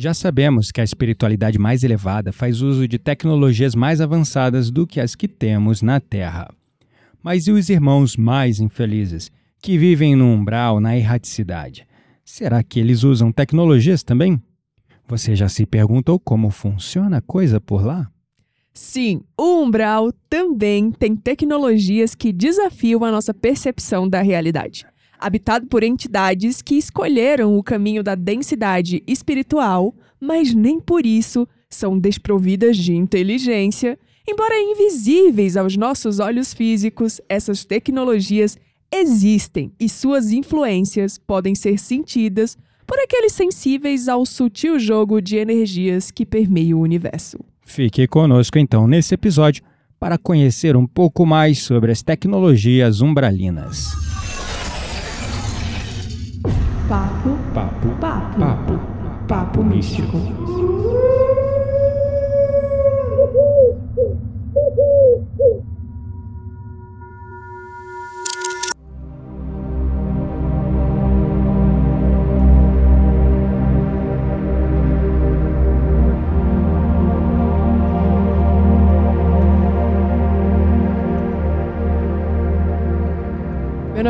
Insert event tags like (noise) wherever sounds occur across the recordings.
Já sabemos que a espiritualidade mais elevada faz uso de tecnologias mais avançadas do que as que temos na Terra. Mas e os irmãos mais infelizes, que vivem no umbral, na erraticidade? Será que eles usam tecnologias também? Você já se perguntou como funciona a coisa por lá? Sim, o umbral também tem tecnologias que desafiam a nossa percepção da realidade. Habitado por entidades que escolheram o caminho da densidade espiritual, mas nem por isso são desprovidas de inteligência. Embora invisíveis aos nossos olhos físicos, essas tecnologias existem e suas influências podem ser sentidas por aqueles sensíveis ao sutil jogo de energias que permeia o universo. Fique conosco então nesse episódio para conhecer um pouco mais sobre as tecnologias umbralinas. Papo, Papo, papo, papo, papo místico.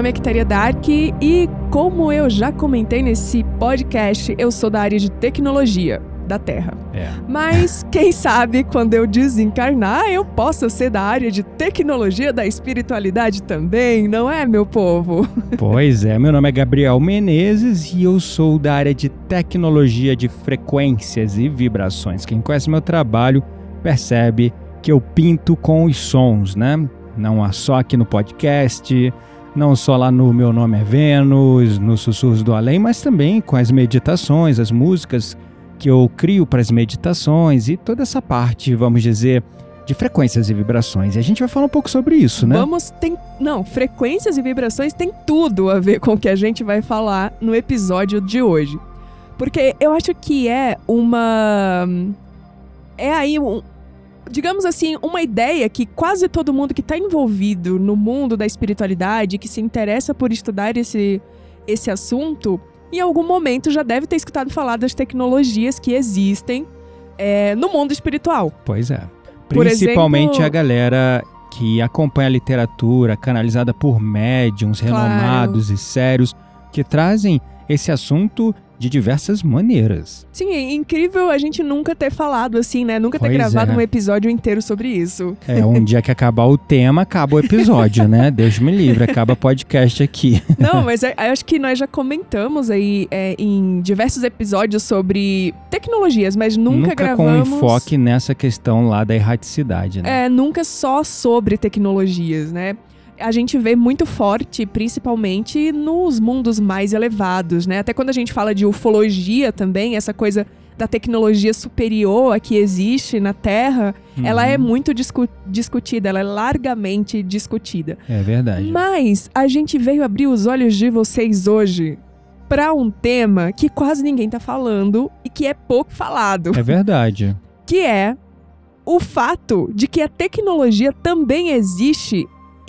Nome é Kitaria Dark e, como eu já comentei nesse podcast, eu sou da área de tecnologia da Terra. É. Mas (laughs) quem sabe quando eu desencarnar, eu possa ser da área de tecnologia da espiritualidade também, não é, meu povo? (laughs) Pois é, meu nome é Gabriel Menezes e eu sou da área de tecnologia de frequências e vibrações. Quem conhece meu trabalho percebe que eu pinto com os sons, né? Não é só aqui no podcast, não só lá no Meu Nome é Vênus, no Sussurros do Além, mas também com as meditações, as músicas que eu crio para as meditações e toda essa parte, vamos dizer, de frequências e vibrações. E a gente vai falar um pouco sobre isso, né? Vamos tem, não, frequências e vibrações tem tudo a ver com o que a gente vai falar no episódio de hoje. Porque eu acho que é uma é aí um, digamos assim, uma ideia que quase todo mundo que está envolvido no mundo da espiritualidade, que se interessa por estudar esse, esse assunto, em algum momento já deve ter escutado falar das tecnologias que existem é, no mundo espiritual. Pois é. Principalmente exemplo- a galera que acompanha a literatura canalizada por médiums Claro. renomados e sérios que trazem esse assunto de diversas maneiras. Sim, é incrível a gente nunca ter falado assim, né? Nunca ter Pois gravado é. um episódio inteiro sobre isso. É, um dia que acabar o tema, acaba o episódio, né? (laughs) Deus me livre, acaba podcast aqui. Não, mas é- eu acho que nós já comentamos aí é, em diversos episódios sobre tecnologias, mas nunca, com gravamos. enfoque nessa questão lá da erraticidade, né? É, nunca só sobre tecnologias, né? A gente vê muito forte, principalmente nos mundos mais elevados, né? Até quando a gente fala de ufologia também, essa coisa da tecnologia superior a que existe na Terra, ela é Uhum. muito discu- discutida, ela é largamente discutida. É verdade. Mas a gente veio abrir os olhos de vocês hoje para um tema que quase ninguém tá falando e que é pouco falado, É verdade. que é o fato de que a tecnologia também existe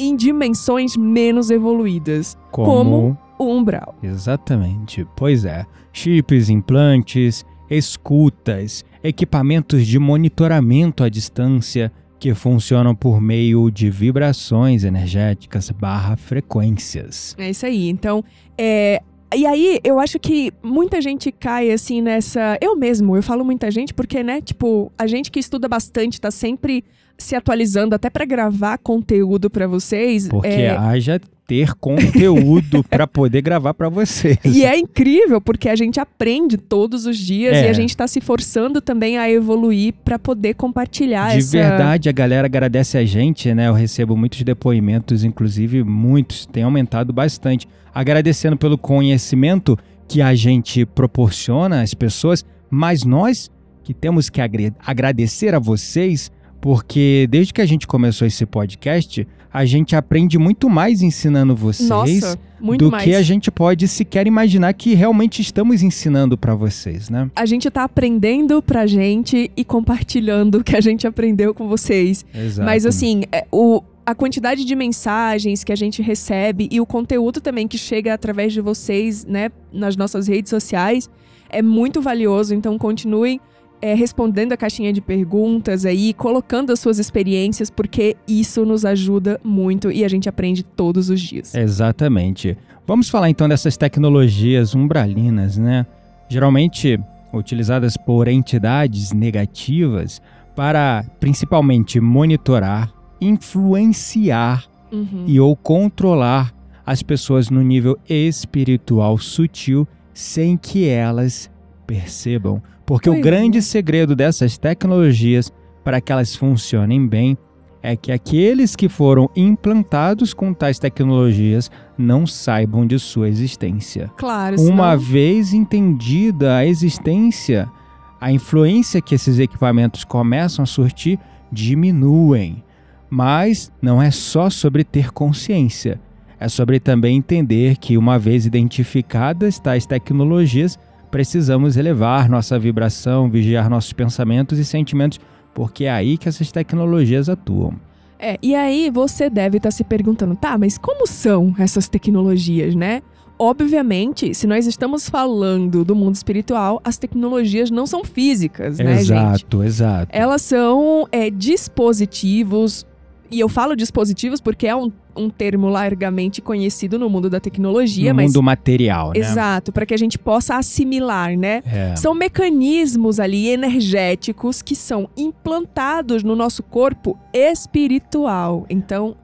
em dimensões menos evoluídas, Como... Como? o umbral. Exatamente. Pois é. Chips, implantes, escutas, equipamentos de monitoramento à distância que funcionam por meio de vibrações energéticas barra frequências. É isso aí. Então, é. E aí, eu acho que muita gente cai assim nessa. Eu mesmo, eu falo muita gente porque, né, tipo, a gente que estuda bastante tá sempre se atualizando até pra gravar conteúdo pra vocês. Porque é, haja ter conteúdo (laughs) para poder gravar para vocês. E é incrível porque a gente aprende todos os dias É. e a gente tá se forçando também a evoluir pra poder compartilhar De essa. verdade, a galera agradece a gente, né? Eu recebo muitos depoimentos, inclusive muitos, tem aumentado bastante. Agradecendo pelo conhecimento que a gente proporciona às pessoas, mas nós que temos que agradecer a vocês, porque desde que a gente começou esse podcast, a gente aprende muito mais ensinando vocês Nossa, do mais. que a gente pode sequer imaginar que realmente estamos ensinando para vocês, né? A gente tá aprendendo pra gente e compartilhando o que a gente aprendeu com vocês. Exato. Mas assim, é, o, a quantidade de mensagens que a gente recebe e o conteúdo também que chega através de vocês, né, nas nossas redes sociais, é muito valioso, então continuem é, respondendo a caixinha de perguntas aí, colocando as suas experiências, porque isso nos ajuda muito e a gente aprende todos os dias. Exatamente. Vamos falar então dessas tecnologias umbralinas, né? Geralmente utilizadas por entidades negativas para principalmente monitorar, influenciar Uhum. e ou controlar as pessoas no nível espiritual sutil sem que elas percebam. Porque o é. grande segredo dessas tecnologias para que elas funcionem bem é que aqueles que foram implantados com tais tecnologias não saibam de sua existência. Claro, Uma senão- vez entendida a existência, a influência que esses equipamentos começam a surtir diminuem. Mas não é só sobre ter consciência, é sobre também entender que, uma vez identificadas tais tecnologias, precisamos elevar nossa vibração, vigiar nossos pensamentos e sentimentos, porque é aí que essas tecnologias atuam. É, e aí você deve estar se perguntando, tá, mas como são essas tecnologias, né? Obviamente, se nós estamos falando do mundo espiritual, as tecnologias não são físicas, né, gente? exato, exato. Elas são é, dispositivos, e eu falo dispositivos porque é um, um termo largamente conhecido no mundo da tecnologia, no mas. mundo material, né? Exato, para que a gente possa assimilar, né? É. São mecanismos ali energéticos que são implantados no nosso corpo espiritual. Então,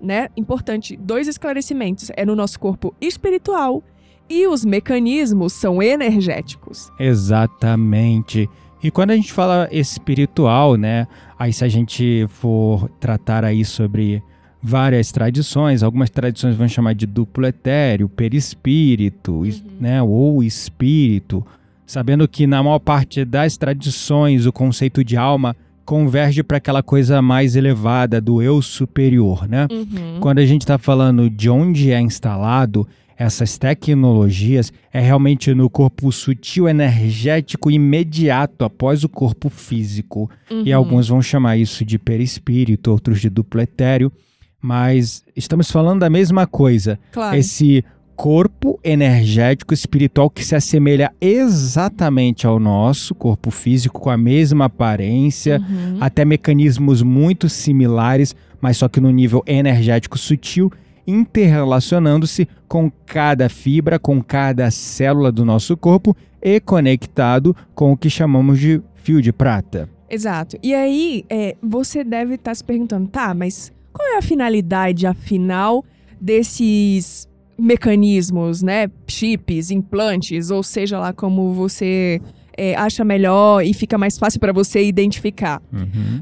né, importante, dois esclarecimentos. É no nosso corpo espiritual e os mecanismos são energéticos. Exatamente. E quando a gente fala espiritual, né? Aí se a gente for tratar aí sobre várias tradições, algumas tradições vão chamar de duplo etéreo, perispírito, es- né? Ou espírito, sabendo que na maior parte das tradições o conceito de alma converge para aquela coisa mais elevada do eu superior, né? Uhum. Quando a gente está falando de onde é instalado essas tecnologias, é realmente no corpo sutil energético imediato após o corpo físico. E Uhum. alguns vão chamar isso de perispírito, outros de duplo etéreo. Mas estamos falando da mesma coisa. Claro. Esse corpo energético espiritual que se assemelha exatamente ao nosso corpo físico, com a mesma aparência, Uhum. até mecanismos muito similares, mas só que no nível energético sutil, interrelacionando-se com cada fibra, com cada célula do nosso corpo e conectado com o que chamamos de fio de prata. Exato. E aí, é, você deve estar se perguntando, tá, mas qual é a finalidade, afinal, desses mecanismos, né? Chips, implantes, ou seja lá como você é, acha melhor e fica mais fácil para você identificar.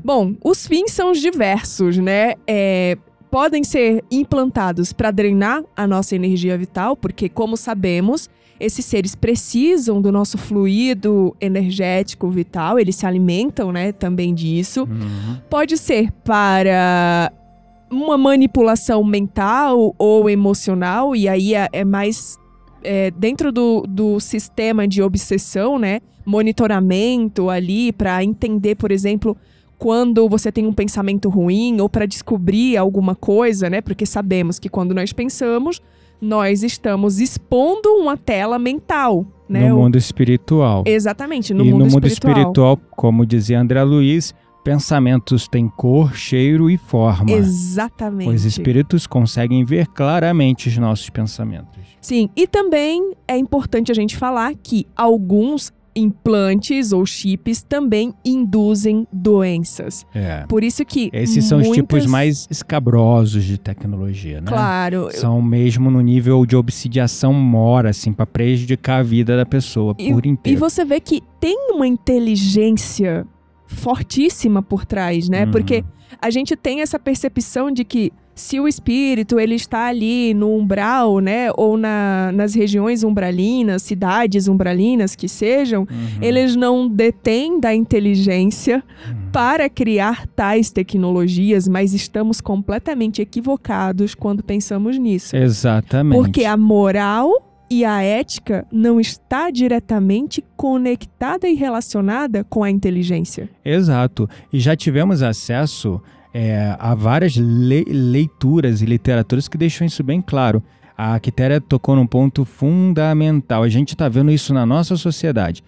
Bom, os fins são diversos, né? É, podem ser implantados para drenar a nossa energia vital, porque, como sabemos, esses seres precisam do nosso fluido energético vital, eles se alimentam, né, também disso. Uhum. Pode ser para uma manipulação mental ou emocional, e aí é, é mais é, dentro do, do sistema de obsessão, né? Monitoramento ali para entender, por exemplo, quando você tem um pensamento ruim ou para descobrir alguma coisa, né? Porque sabemos que quando nós pensamos, nós estamos expondo uma tela mental, né? No mundo espiritual. Exatamente, no e mundo no mundo espiritual. espiritual, como dizia André Luiz, pensamentos têm cor, cheiro e forma. Exatamente. Os espíritos conseguem ver claramente os nossos pensamentos. Sim, e também é importante a gente falar que alguns implantes ou chips também induzem doenças. É. Por isso que Esses são os muitas- tipos mais escabrosos de tecnologia, né? Claro. São mesmo no nível de obsidiação mora, assim, pra prejudicar a vida da pessoa E, por e inteiro. você vê que tem uma inteligência fortíssima por trás, né? Uhum. Porque a gente tem essa percepção de que se o espírito ele está ali no umbral, né, ou na, nas regiões umbralinas, cidades umbralinas que sejam, Uhum. eles não detêm da inteligência Uhum. para criar tais tecnologias, mas estamos completamente equivocados quando pensamos nisso. Exatamente. Porque a moral e a ética não está diretamente conectada e relacionada com a inteligência. Exato. E já tivemos acesso é, a várias le- leituras e literaturas que deixam isso bem claro. A Quitéria tocou num ponto fundamental. A gente está vendo isso na nossa sociedade.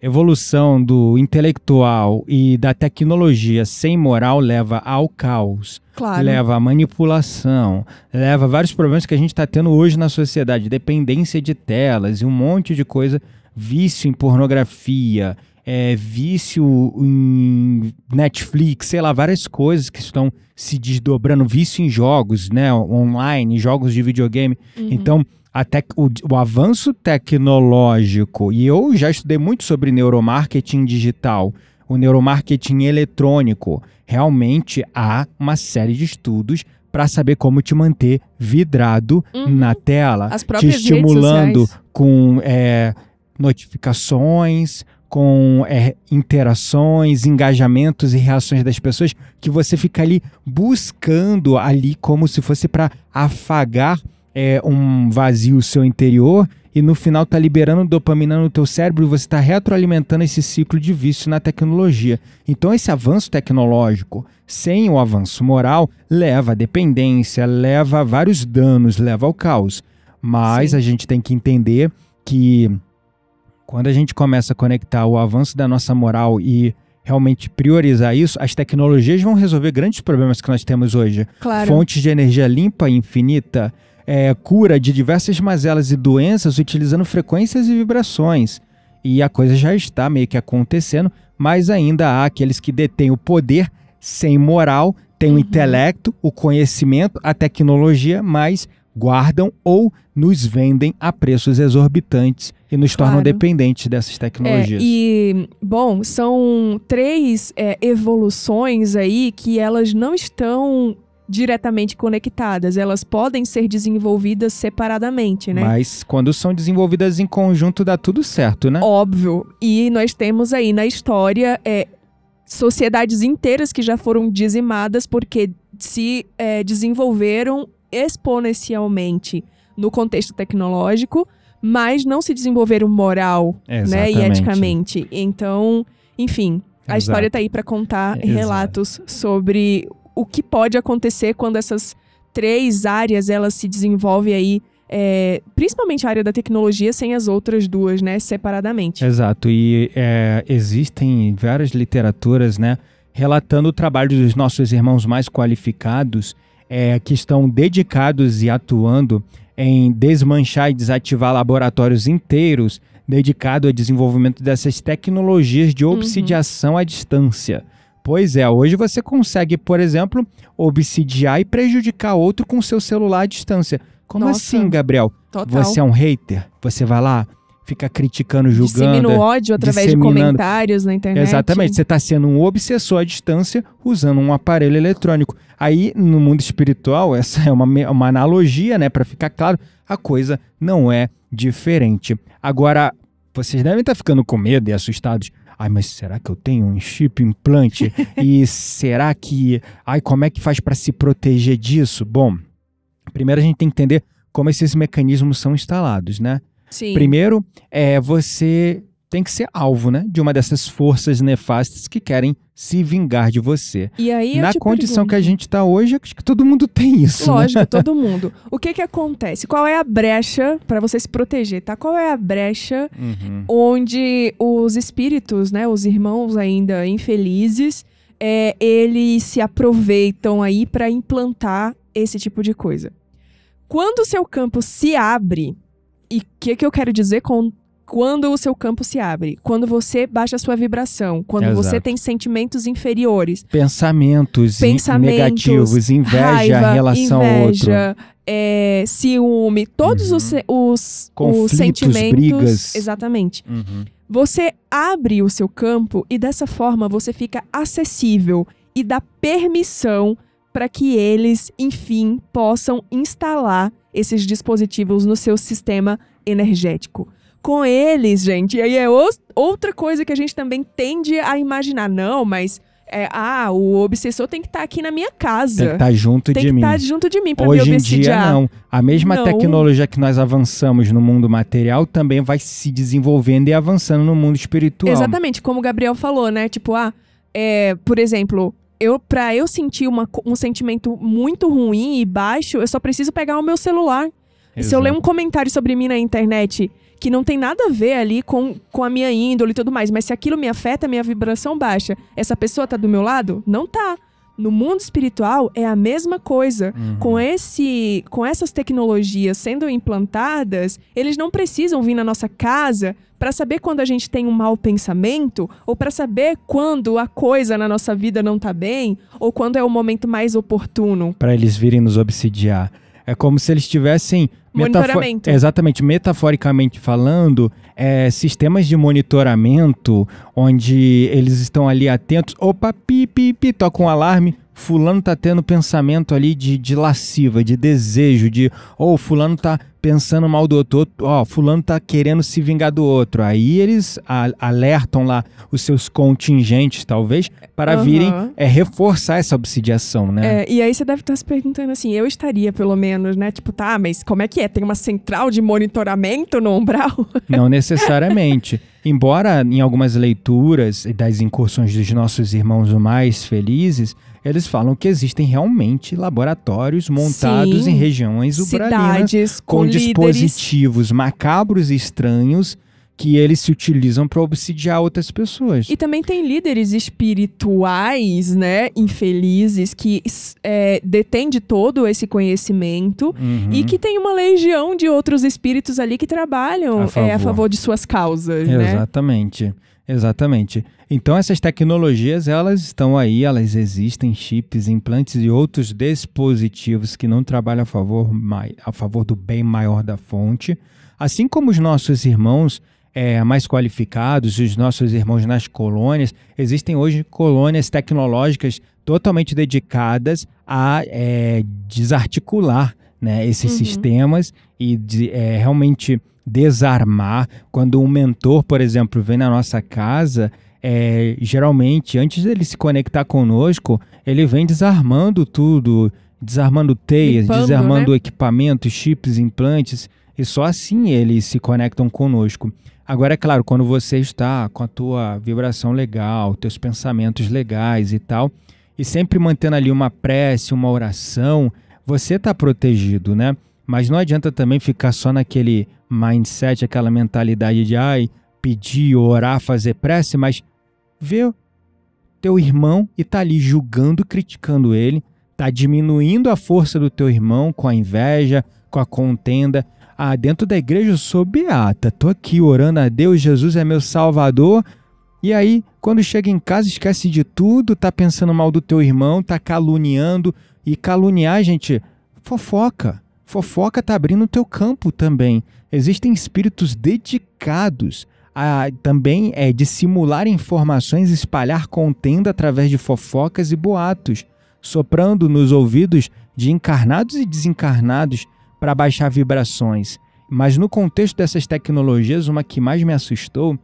Evolução do intelectual e da tecnologia sem moral leva ao caos, Claro. leva à manipulação, leva a vários problemas que a gente está tendo hoje na sociedade, dependência de telas e um monte de coisa, vício em pornografia, é, vício em Netflix, sei lá, várias coisas que estão se desdobrando, vício em jogos, né, online, jogos de videogame. Uhum. Então, a tec- o, o avanço tecnológico, e eu já estudei muito sobre neuromarketing digital, o neuromarketing eletrônico, realmente há uma série de estudos para saber como te manter vidrado Uhum. na tela, te estimulando com é, notificações, com é, interações, engajamentos e reações das pessoas, que você fica ali buscando ali como se fosse para afagar é, um vazio seu interior e no final tá liberando dopamina no teu cérebro e você está retroalimentando esse ciclo de vício na tecnologia. Então esse avanço tecnológico, sem o avanço moral, leva à dependência, leva a vários danos, leva ao caos. Mas Sim. a gente tem que entender que quando a gente começa a conectar o avanço da nossa moral e realmente priorizar isso, as tecnologias vão resolver grandes problemas que nós temos hoje. Claro. Fontes de energia limpa e infinita, é, cura de diversas mazelas e doenças utilizando frequências e vibrações. E a coisa já está meio que acontecendo, mas ainda há aqueles que detêm o poder sem moral, têm o Uhum. intelecto, o conhecimento, a tecnologia, mas guardam ou nos vendem a preços exorbitantes e nos tornam Claro. dependentes dessas É, tecnologias. e, bom, são três é, evoluções aí que elas não estão diretamente conectadas. Elas podem ser desenvolvidas separadamente, né? Mas quando são desenvolvidas em conjunto dá tudo certo, né? Óbvio. E nós temos aí na história é, sociedades inteiras que já foram dizimadas porque se é, desenvolveram exponencialmente no contexto tecnológico, mas não se desenvolveram moral né, e eticamente. Então, enfim, a Exato. história tá aí para contar Exato. relatos sobre o que pode acontecer quando essas três áreas elas se desenvolvem aí, é, principalmente a área da tecnologia, sem as outras duas, né, separadamente. Exato, e é, existem várias literaturas, né, relatando o trabalho dos nossos irmãos mais qualificados, é, que estão dedicados e atuando em desmanchar e desativar laboratórios inteiros dedicados ao desenvolvimento dessas tecnologias de obsidiação à distância. Pois é, hoje você consegue, por exemplo, obsidiar e prejudicar outro com seu celular à distância. Como Nossa. assim, Gabriel? Total. Você é um hater? Você vai lá, fica criticando, julgando. Dissemina o ódio através de comentários na internet. Exatamente, você está sendo um obsessor à distância usando um aparelho eletrônico. Aí, no mundo espiritual, essa é uma, uma analogia, né? Para ficar claro, a coisa não é diferente. Agora, vocês devem estar ficando com medo e assustados. Ai, mas será que eu tenho um chip implante? (laughs) e será que. Ai, como é que faz para se proteger disso? Bom, primeiro a gente tem que entender como esses mecanismos são instalados, né? Sim. Primeiro, é você tem que ser alvo, né, de uma dessas forças nefastas que querem se vingar de você. E aí Na condição pergunto, que a gente está hoje, acho que todo mundo tem isso. né? Lógico, (laughs) todo mundo. O que que acontece? Qual é a brecha para você se proteger, tá? Qual é a brecha Uhum. onde os espíritos, né, os irmãos ainda infelizes, é, eles se aproveitam aí para implantar esse tipo de coisa. Quando o seu campo se abre, e o que, que eu quero dizer com quando o seu campo se abre? Quando você baixa a sua vibração, quando você Exato. tem sentimentos inferiores, Pensamentos, in- Pensamentos, negativos, inveja raiva, em relação ao outro. inveja, é, ciúme, todos os, se- os, os Conflitos, sentimentos. brigas. Exatamente. Uhum. Você abre o seu campo e dessa forma você fica acessível e dá permissão para que eles, enfim, possam instalar esses dispositivos no seu sistema energético. Com eles, gente, e aí é outra coisa que a gente também tende a imaginar. Não, mas é, ah, o obsessor tem que estar aqui na minha casa. Tem que estar junto Tem de que mim. estar junto de mim para me Hoje em dia, não. A mesma Não. tecnologia que nós avançamos no mundo material também vai se desenvolvendo e avançando no mundo espiritual. Exatamente, como o Gabriel falou, né? Tipo, ah, é, por exemplo, eu para eu sentir uma um sentimento muito ruim e baixo, eu só preciso pegar o meu celular. Se eu ler um comentário sobre mim na internet que não tem nada a ver ali com, com a minha índole e tudo mais, mas se aquilo me afeta, minha vibração baixa, essa pessoa tá do meu lado? Não tá. No mundo espiritual é a mesma coisa. Uhum. Com esse, com essas tecnologias sendo implantadas, eles não precisam vir na nossa casa para saber quando a gente tem um mau pensamento ou para saber quando a coisa na nossa vida não tá bem ou quando é o momento mais oportuno. Para eles virem nos obsidiar. É como se eles tivessem Monitoramento. Exatamente, metaforicamente falando, é, sistemas de monitoramento onde eles estão ali atentos. Opa, pi, pi, pi, toca um alarme. Fulano tá tendo pensamento ali de, de lasciva, de desejo, de. Ou oh, Fulano tá pensando mal do outro, ó, oh, Fulano tá querendo se vingar do outro. Aí eles a, alertam lá os seus contingentes, talvez, para Uhum. virem é, reforçar essa obsidiação, né? É, e aí você deve estar se perguntando assim, eu estaria pelo menos, né? Tipo, tá, mas como é que é? Tem uma central de monitoramento no umbral? (laughs) Não necessariamente. Embora em algumas leituras das incursões dos nossos irmãos mais felizes, eles falam que existem realmente laboratórios montados Sim. em regiões Cidades com, com, dispositivos macabros e estranhos que eles se utilizam para obsidiar outras pessoas. E também tem líderes espirituais, né? Infelizes, que é, detêm de todo esse conhecimento Uhum. e que tem uma legião de outros espíritos ali que trabalham A é, a favor. favor de suas causas, né? Exatamente. Exatamente. Então essas tecnologias, elas estão aí, elas existem, chips, implantes e outros dispositivos que não trabalham a favor, a favor do bem maior da fonte. Assim como os nossos irmãos é, mais qualificados, os nossos irmãos nas colônias, existem hoje colônias tecnológicas totalmente dedicadas a é, desarticular né, esses Uhum. sistemas e de, é, realmente desarmar. Quando um mentor, por exemplo, vem na nossa casa, é, geralmente, antes dele se conectar conosco, ele vem desarmando tudo, desarmando teias, desarmando né? equipamentos, chips, implantes, e só assim eles se conectam conosco. Agora, é claro, quando você está com a tua vibração legal, teus pensamentos legais e tal, e sempre mantendo ali uma prece, uma oração, você está protegido, né? Mas não adianta também ficar só naquele mindset, aquela mentalidade de ai, pedir, orar, fazer prece, mas vê teu irmão e tá ali julgando, criticando ele, tá diminuindo a força do teu irmão com a inveja, com a contenda. Ah, dentro da igreja eu sou beata, tô aqui orando a Deus, Jesus é meu salvador. E aí, quando chega em casa, esquece de tudo, tá pensando mal do teu irmão, tá caluniando. E caluniar, gente, fofoca. Fofoca tá abrindo o teu campo também. Existem espíritos dedicados a também é dissimular informações, espalhar contenda através de fofocas e boatos, soprando nos ouvidos de encarnados e desencarnados para baixar vibrações. Mas no contexto dessas tecnologias, uma que mais me assustou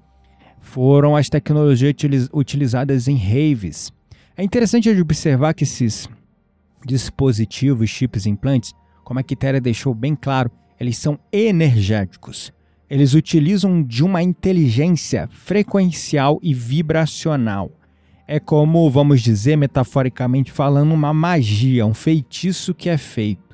foram as tecnologias utiliz- utilizadas em raves. É interessante observar que esses dispositivos, chips, implantes, como a Quitéria deixou bem claro, eles são energéticos. Eles utilizam de uma inteligência frequencial e vibracional. É como, vamos dizer, metaforicamente falando, uma magia, um feitiço que é feito.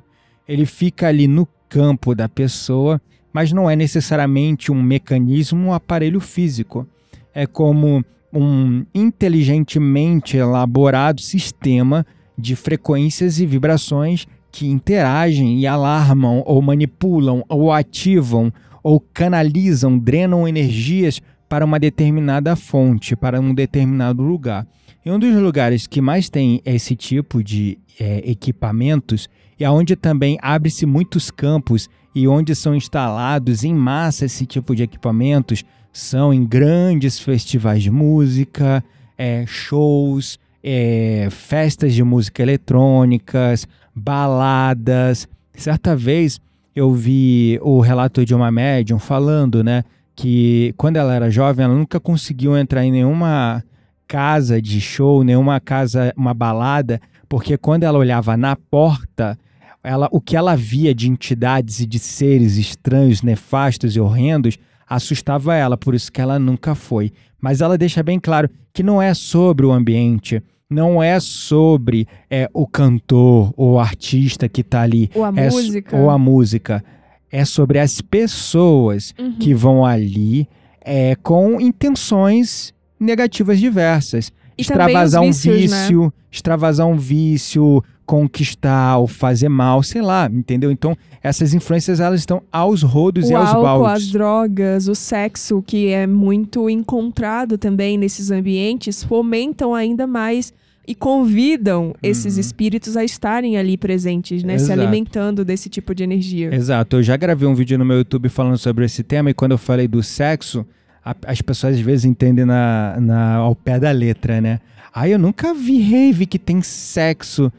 Ele fica ali no campo da pessoa, mas não é necessariamente um mecanismo, um aparelho físico. É como um inteligentemente elaborado sistema de frequências e vibrações que interagem e alarmam ou manipulam ou ativam ou canalizam, drenam energias para uma determinada fonte, para um determinado lugar. E um dos lugares que mais tem esse tipo de é, equipamentos e aonde também abre-se muitos campos e onde são instalados em massa esse tipo de equipamentos são em grandes festivais de música, é, shows, é, festas de música eletrônicas, baladas. Certa vez eu vi o relato de uma médium falando, né, que quando ela era jovem ela nunca conseguiu entrar em nenhuma casa de show, nenhuma casa, uma balada, porque quando ela olhava na porta, ela, o que ela via de entidades e de seres estranhos, nefastos e horrendos assustava ela, por isso que ela nunca foi. Mas ela deixa bem claro que não é sobre o ambiente, não é sobre é, o cantor ou o artista que está ali. Ou a é, música. Ou a música. é sobre as pessoas Uhum. que vão ali é, com intenções negativas diversas. E extravasar os um vícios, né? vício, extravasar um vício, conquistar ou fazer mal, sei lá, entendeu? Então, essas influências elas estão aos rodos o e aos álcool, baldes. as drogas, o sexo, que é muito encontrado também nesses ambientes, fomentam ainda mais e convidam esses Uhum. espíritos a estarem ali presentes, né? Se Exato. alimentando desse tipo de energia. Exato, eu já gravei um vídeo no meu YouTube falando sobre esse tema e quando eu falei do sexo, a- as pessoas às vezes entendem na, na- ao pé da letra, né? Ah, eu nunca vi rave que tem sexo.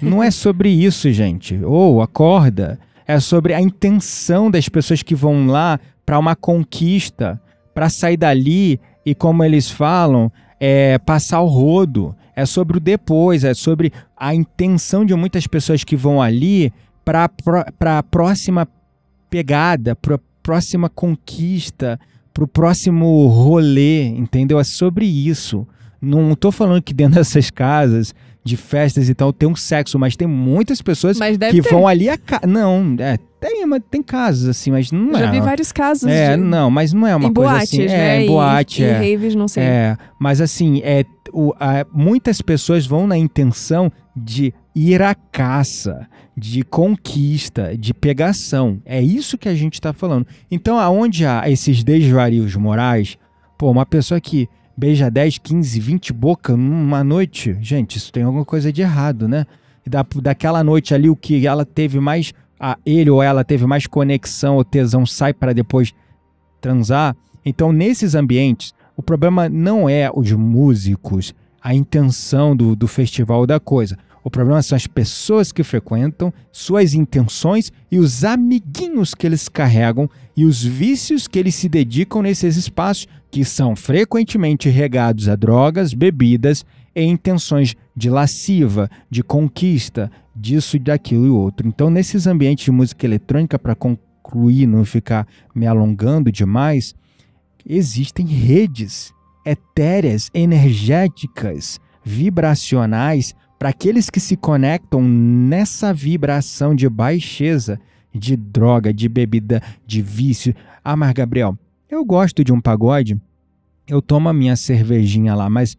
Não é sobre isso, gente. Ou acorda. É sobre a intenção das pessoas que vão lá para uma conquista, para sair dali e, como eles falam, é passar o rodo. É sobre o depois, é sobre a intenção de muitas pessoas que vão ali para a próxima pegada, para a próxima conquista, para o próximo rolê, entendeu? É sobre isso. Não tô falando que dentro dessas casas de festas e tal tem um sexo, mas tem muitas pessoas que ter. vão ali a ca... não, é, tem, mas tem casos assim, mas não Eu é. já vi vários casos é, de... não, mas não é uma em coisa boates, assim, né? é, em boate, e, é. raves, não sei. É, mas assim, é, o, a- muitas pessoas vão na intenção de ir à caça, de conquista, de pegação. É isso que a gente está falando. Então, aonde há esses desvarios morais, pô, uma pessoa que beija 10, 15, 20 boca numa noite, gente, isso tem alguma coisa de errado, né? Da, daquela noite ali, o que ela teve mais, a, ele ou ela teve mais conexão ou tesão sai para depois transar. Então, nesses ambientes, o problema não é os músicos, a intenção do, do festival da coisa. O problema são as pessoas que frequentam, suas intenções e os amiguinhos que eles carregam e os vícios que eles se dedicam nesses espaços que são frequentemente regados a drogas, bebidas e intenções de lasciva, de conquista, disso, daquilo e outro. Então, nesses ambientes de música eletrônica, para concluir, não ficar me alongando demais, existem redes etéreas, energéticas, vibracionais para aqueles que se conectam nessa vibração de baixeza, de droga, de bebida, de vício. Ah, mas Gabriel, eu gosto de um pagode, eu tomo a minha cervejinha lá, mas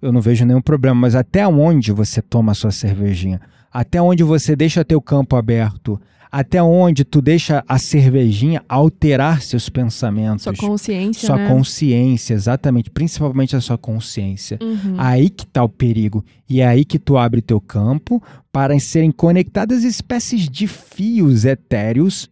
eu não vejo nenhum problema. Mas até onde você toma a sua cervejinha? Até onde você deixa teu campo aberto? Até onde tu deixa a cervejinha alterar seus pensamentos? Sua consciência, sua né? consciência, exatamente, principalmente a sua consciência. Uhum. Aí que tá o perigo. E é aí que tu abre teu campo para serem conectadas espécies de fios etéreos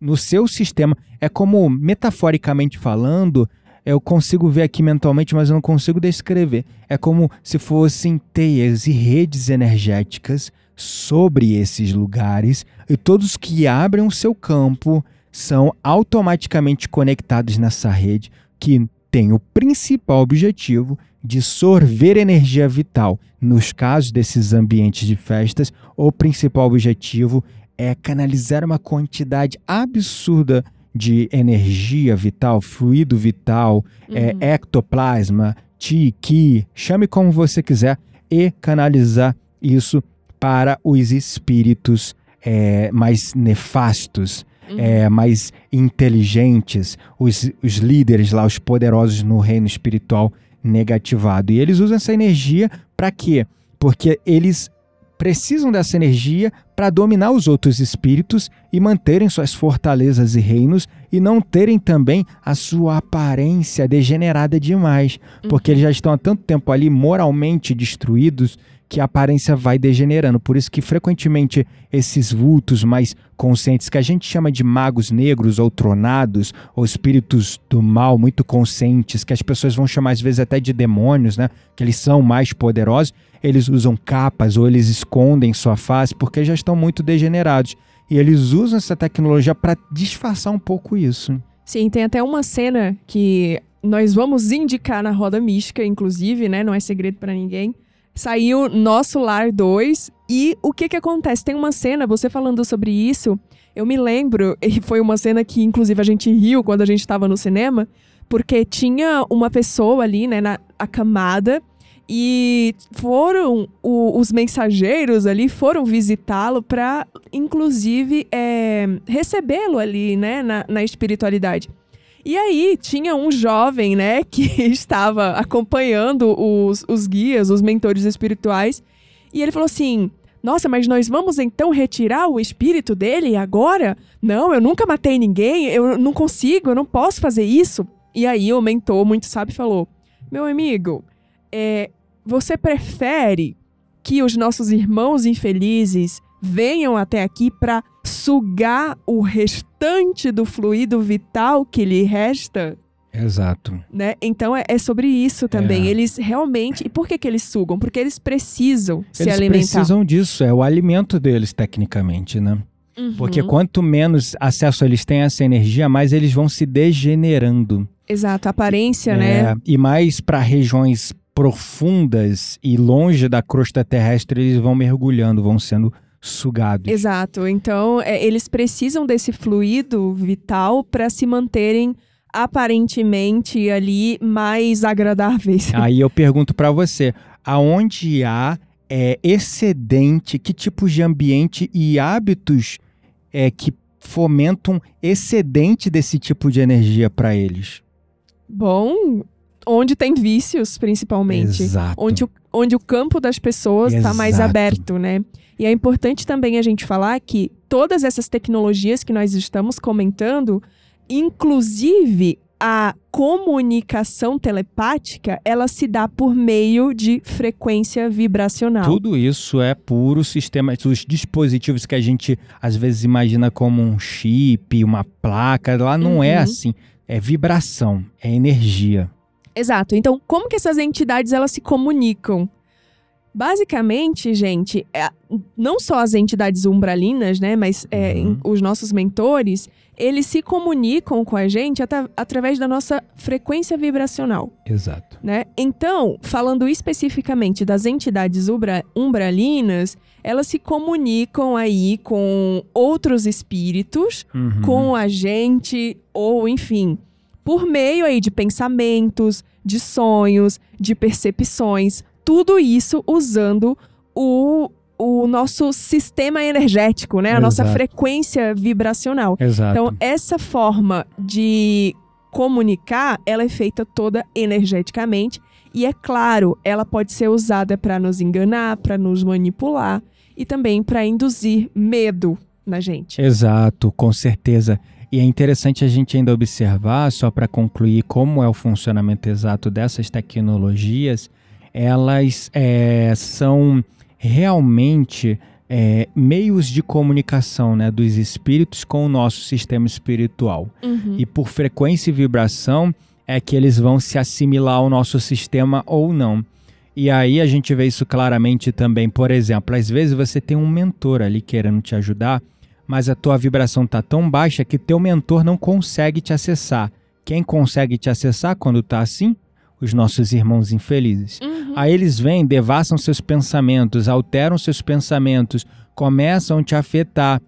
no seu sistema. É como, metaforicamente falando, eu consigo ver aqui mentalmente, mas eu não consigo descrever. É como se fossem teias e redes energéticas sobre esses lugares, e todos que abrem o seu campo são automaticamente conectados nessa rede que tem o principal objetivo de sorver energia vital. Nos casos desses ambientes de festas, o principal objetivo é canalizar uma quantidade absurda de energia vital, fluido vital, é, Uhum. ectoplasma, ti, ki, chame como você quiser, e canalizar isso para os espíritos é, mais nefastos, Uhum. é, mais inteligentes, os, os líderes lá, os poderosos no reino espiritual negativado. E eles usam essa energia para quê? Porque eles precisam dessa energia para dominar os outros espíritos e manterem suas fortalezas e reinos e não terem também a sua aparência degenerada demais, porque eles já estão há tanto tempo ali moralmente destruídos que a aparência vai degenerando. Por isso que frequentemente esses vultos mais conscientes que a gente chama de magos negros ou tronados ou espíritos do mal muito conscientes, que as pessoas vão chamar às vezes até de demônios, né? Que eles são mais poderosos, eles usam capas ou eles escondem sua face porque já estão muito degenerados. E eles usam essa tecnologia para disfarçar um pouco isso. Sim, tem até uma cena que nós vamos indicar na Roda Mística, inclusive, né? Não é segredo pra ninguém. Saiu Nosso Lar 2 e o que que acontece? Tem uma cena, você falando sobre isso, eu me lembro, (laughs) e foi uma cena que inclusive a gente riu quando a gente estava no cinema, porque tinha uma pessoa ali, né, na acamada, E foram o, os mensageiros ali foram visitá-lo para, inclusive, é, recebê-lo ali, né, na, na espiritualidade. E aí tinha um jovem, né, (laughs) que estava acompanhando os, os guias, os mentores espirituais, e ele falou assim: Nossa, mas nós vamos então retirar o espírito dele agora? Não, eu nunca matei ninguém, eu não consigo, eu não posso fazer isso. E aí o mentor, muito sábio, falou: Meu amigo, é, você prefere que os nossos irmãos infelizes venham até aqui para sugar o restante do fluido vital que lhe resta? Exato. Né? Então é, é sobre isso também. É. Eles realmente. E por que, que eles sugam? Porque eles precisam se Eles alimentar. precisam disso, é o alimento deles, tecnicamente, né? Uhum. Porque quanto menos acesso eles têm a essa energia, mais eles vão se degenerando. Exato, a aparência, É, né? E mais para regiões profundas e longe da crosta terrestre, eles vão mergulhando, vão sendo sugados. Exato. Então, é, eles precisam desse fluido vital para se manterem aparentemente ali mais agradáveis. (laughs) Aí eu pergunto para você, aonde há é, excedente, que tipos de ambiente e hábitos é, que fomentam excedente desse tipo de energia para eles? Bom, onde tem vícios, principalmente. Exato. Onde o, onde o campo das pessoas está mais aberto, né? E é importante também a gente falar que todas essas tecnologias que nós estamos comentando, inclusive a comunicação telepática, ela se dá por meio de frequência vibracional. Tudo isso é puro sistema, os dispositivos que a gente às vezes imagina como um chip, uma placa, lá não é Uhum. assim. É vibração, é energia. Exato. Então, como que essas entidades elas se comunicam? Basicamente, gente, é- não só as entidades umbralinas, né, mas é, Uhum. os nossos mentores, eles se comunicam com a gente atra- através da nossa frequência vibracional, Exato. né? Então, falando especificamente das entidades ubra- umbralinas, elas se comunicam aí com outros espíritos Uhum. com a gente, ou enfim, por meio aí de pensamentos, de sonhos, de percepções, tudo isso usando o, o nosso sistema energético, né? A nossa Exato. frequência vibracional. Exato. Então, essa forma de comunicar, ela é feita toda energeticamente. E é claro, ela pode ser usada para nos enganar, para nos manipular e também para induzir medo na gente. Exato, com certeza. E é interessante a gente ainda observar, só para concluir como é o funcionamento exato dessas tecnologias, elas é, são realmente é, meios de comunicação né, dos espíritos com o nosso sistema espiritual. Uhum. E por frequência e vibração é que eles vão se assimilar ao nosso sistema ou não. E aí a gente vê isso claramente também. Por exemplo, às vezes você tem um mentor ali querendo te ajudar, mas a tua vibração tá tão baixa que teu mentor não consegue te acessar. Quem consegue te acessar quando tá assim? Os nossos irmãos infelizes. Uhum. Aí eles vêm, devassam seus pensamentos, alteram seus pensamentos, começam a te afetar.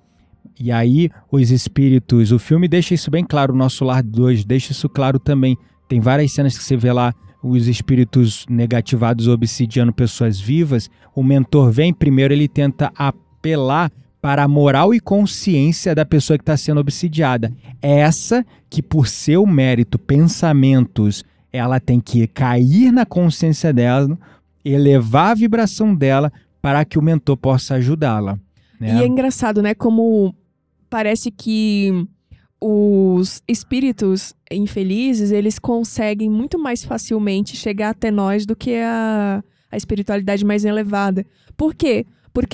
E aí os espíritos, o filme deixa isso bem claro, o nosso lar 2 deixa isso claro também. Tem várias cenas que você vê lá os espíritos negativados obsidiando pessoas vivas. O mentor vem primeiro, ele tenta apelar para a moral e consciência da pessoa que está sendo obsidiada. Essa que, por seu mérito, pensamentos, ela tem que cair na consciência dela, elevar a vibração dela para que o mentor possa ajudá-la. né? E é engraçado, né? Como parece que os espíritos infelizes, eles conseguem muito mais facilmente chegar até nós do que a, a espiritualidade mais elevada. Por quê?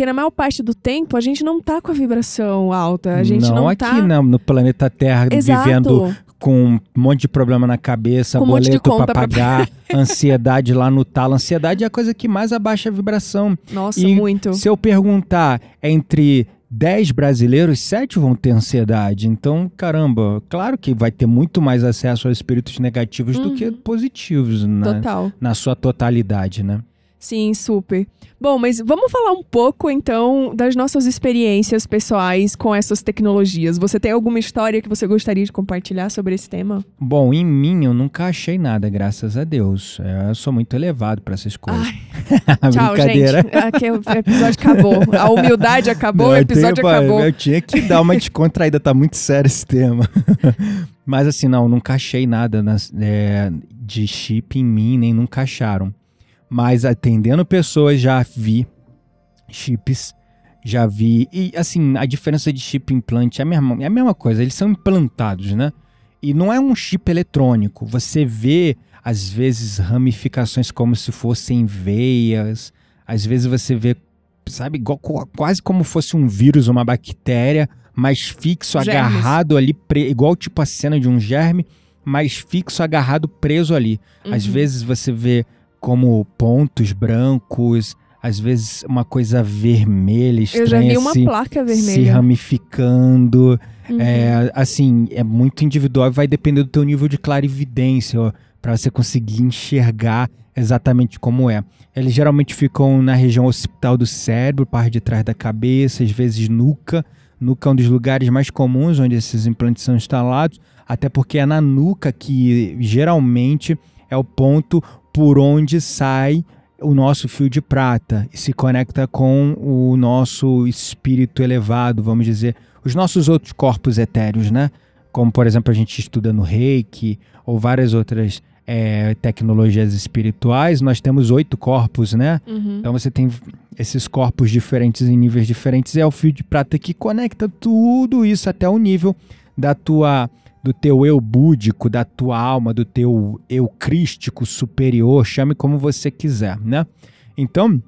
Na maior parte do tempo a gente não tá com a vibração alta. A gente não, aqui tá. não, no planeta Terra, Exato. vivendo com um monte de problema na cabeça, Com um boleto conta para pra pagar, (laughs) ansiedade lá no talo. Ansiedade é a coisa que mais abaixa a vibração. Nossa, E muito. Se eu perguntar entre 10 brasileiros, 7 vão ter ansiedade. Então, caramba, claro que vai ter muito mais acesso a espíritos negativos do que Uhum. positivos na, Total. na sua totalidade, né? Sim, super. Bom, mas vamos falar um pouco então das nossas experiências pessoais com essas tecnologias. Você tem alguma história que você gostaria de compartilhar sobre esse tema? Bom, em mim eu nunca achei nada, graças a Deus. É, eu sou muito elevado para essas coisas. Ai. (laughs) Tchau, Brincadeira. gente. Aqui, o episódio acabou. A humildade acabou, Não, o episódio tenho- acabou. Eu tinha que dar uma descontraída, tá muito sério esse tema. (laughs) Mas assim, não, nunca achei nada nas- é, de chip em mim, nem nunca acharam. Mas atendendo pessoas, já vi chips, já vi. E assim, a diferença de chip e implante é a mesma, é a mesma coisa, eles são implantados, né? E não é um chip eletrônico. Você vê, às vezes, ramificações como se fossem veias. Às vezes você vê, sabe, igual- quase como fosse um vírus, uma bactéria, mas fixo, Germes. agarrado ali, igual tipo a cena de um germe, mas fixo, agarrado, preso ali. Às Uhum. vezes você vê como pontos brancos, às vezes uma coisa vermelha, estranha, Eu já vi uma se, placa se vermelha. ramificando. Uhum. É, assim, é muito individual e vai depender do teu nível de clarividência, para você conseguir enxergar exatamente como é. Eles geralmente ficam na região occipital do cérebro, parte de trás da cabeça, às vezes nuca. Nuca é um dos lugares mais comuns onde esses implantes são instalados, até porque é na nuca que geralmente é o ponto por onde sai o nosso fio de prata e se conecta com o nosso espírito elevado, vamos dizer, os nossos outros corpos etéreos, né? Como, por exemplo, a gente estuda no reiki ou várias outras é, tecnologias espirituais, nós temos oito corpos, né? Uhum. Então você tem esses corpos diferentes em níveis diferentes, e é o fio de prata que conecta tudo isso até o nível da tua do teu eu búdico, da tua alma, do teu eu crístico superior, chame como você quiser, né? Então,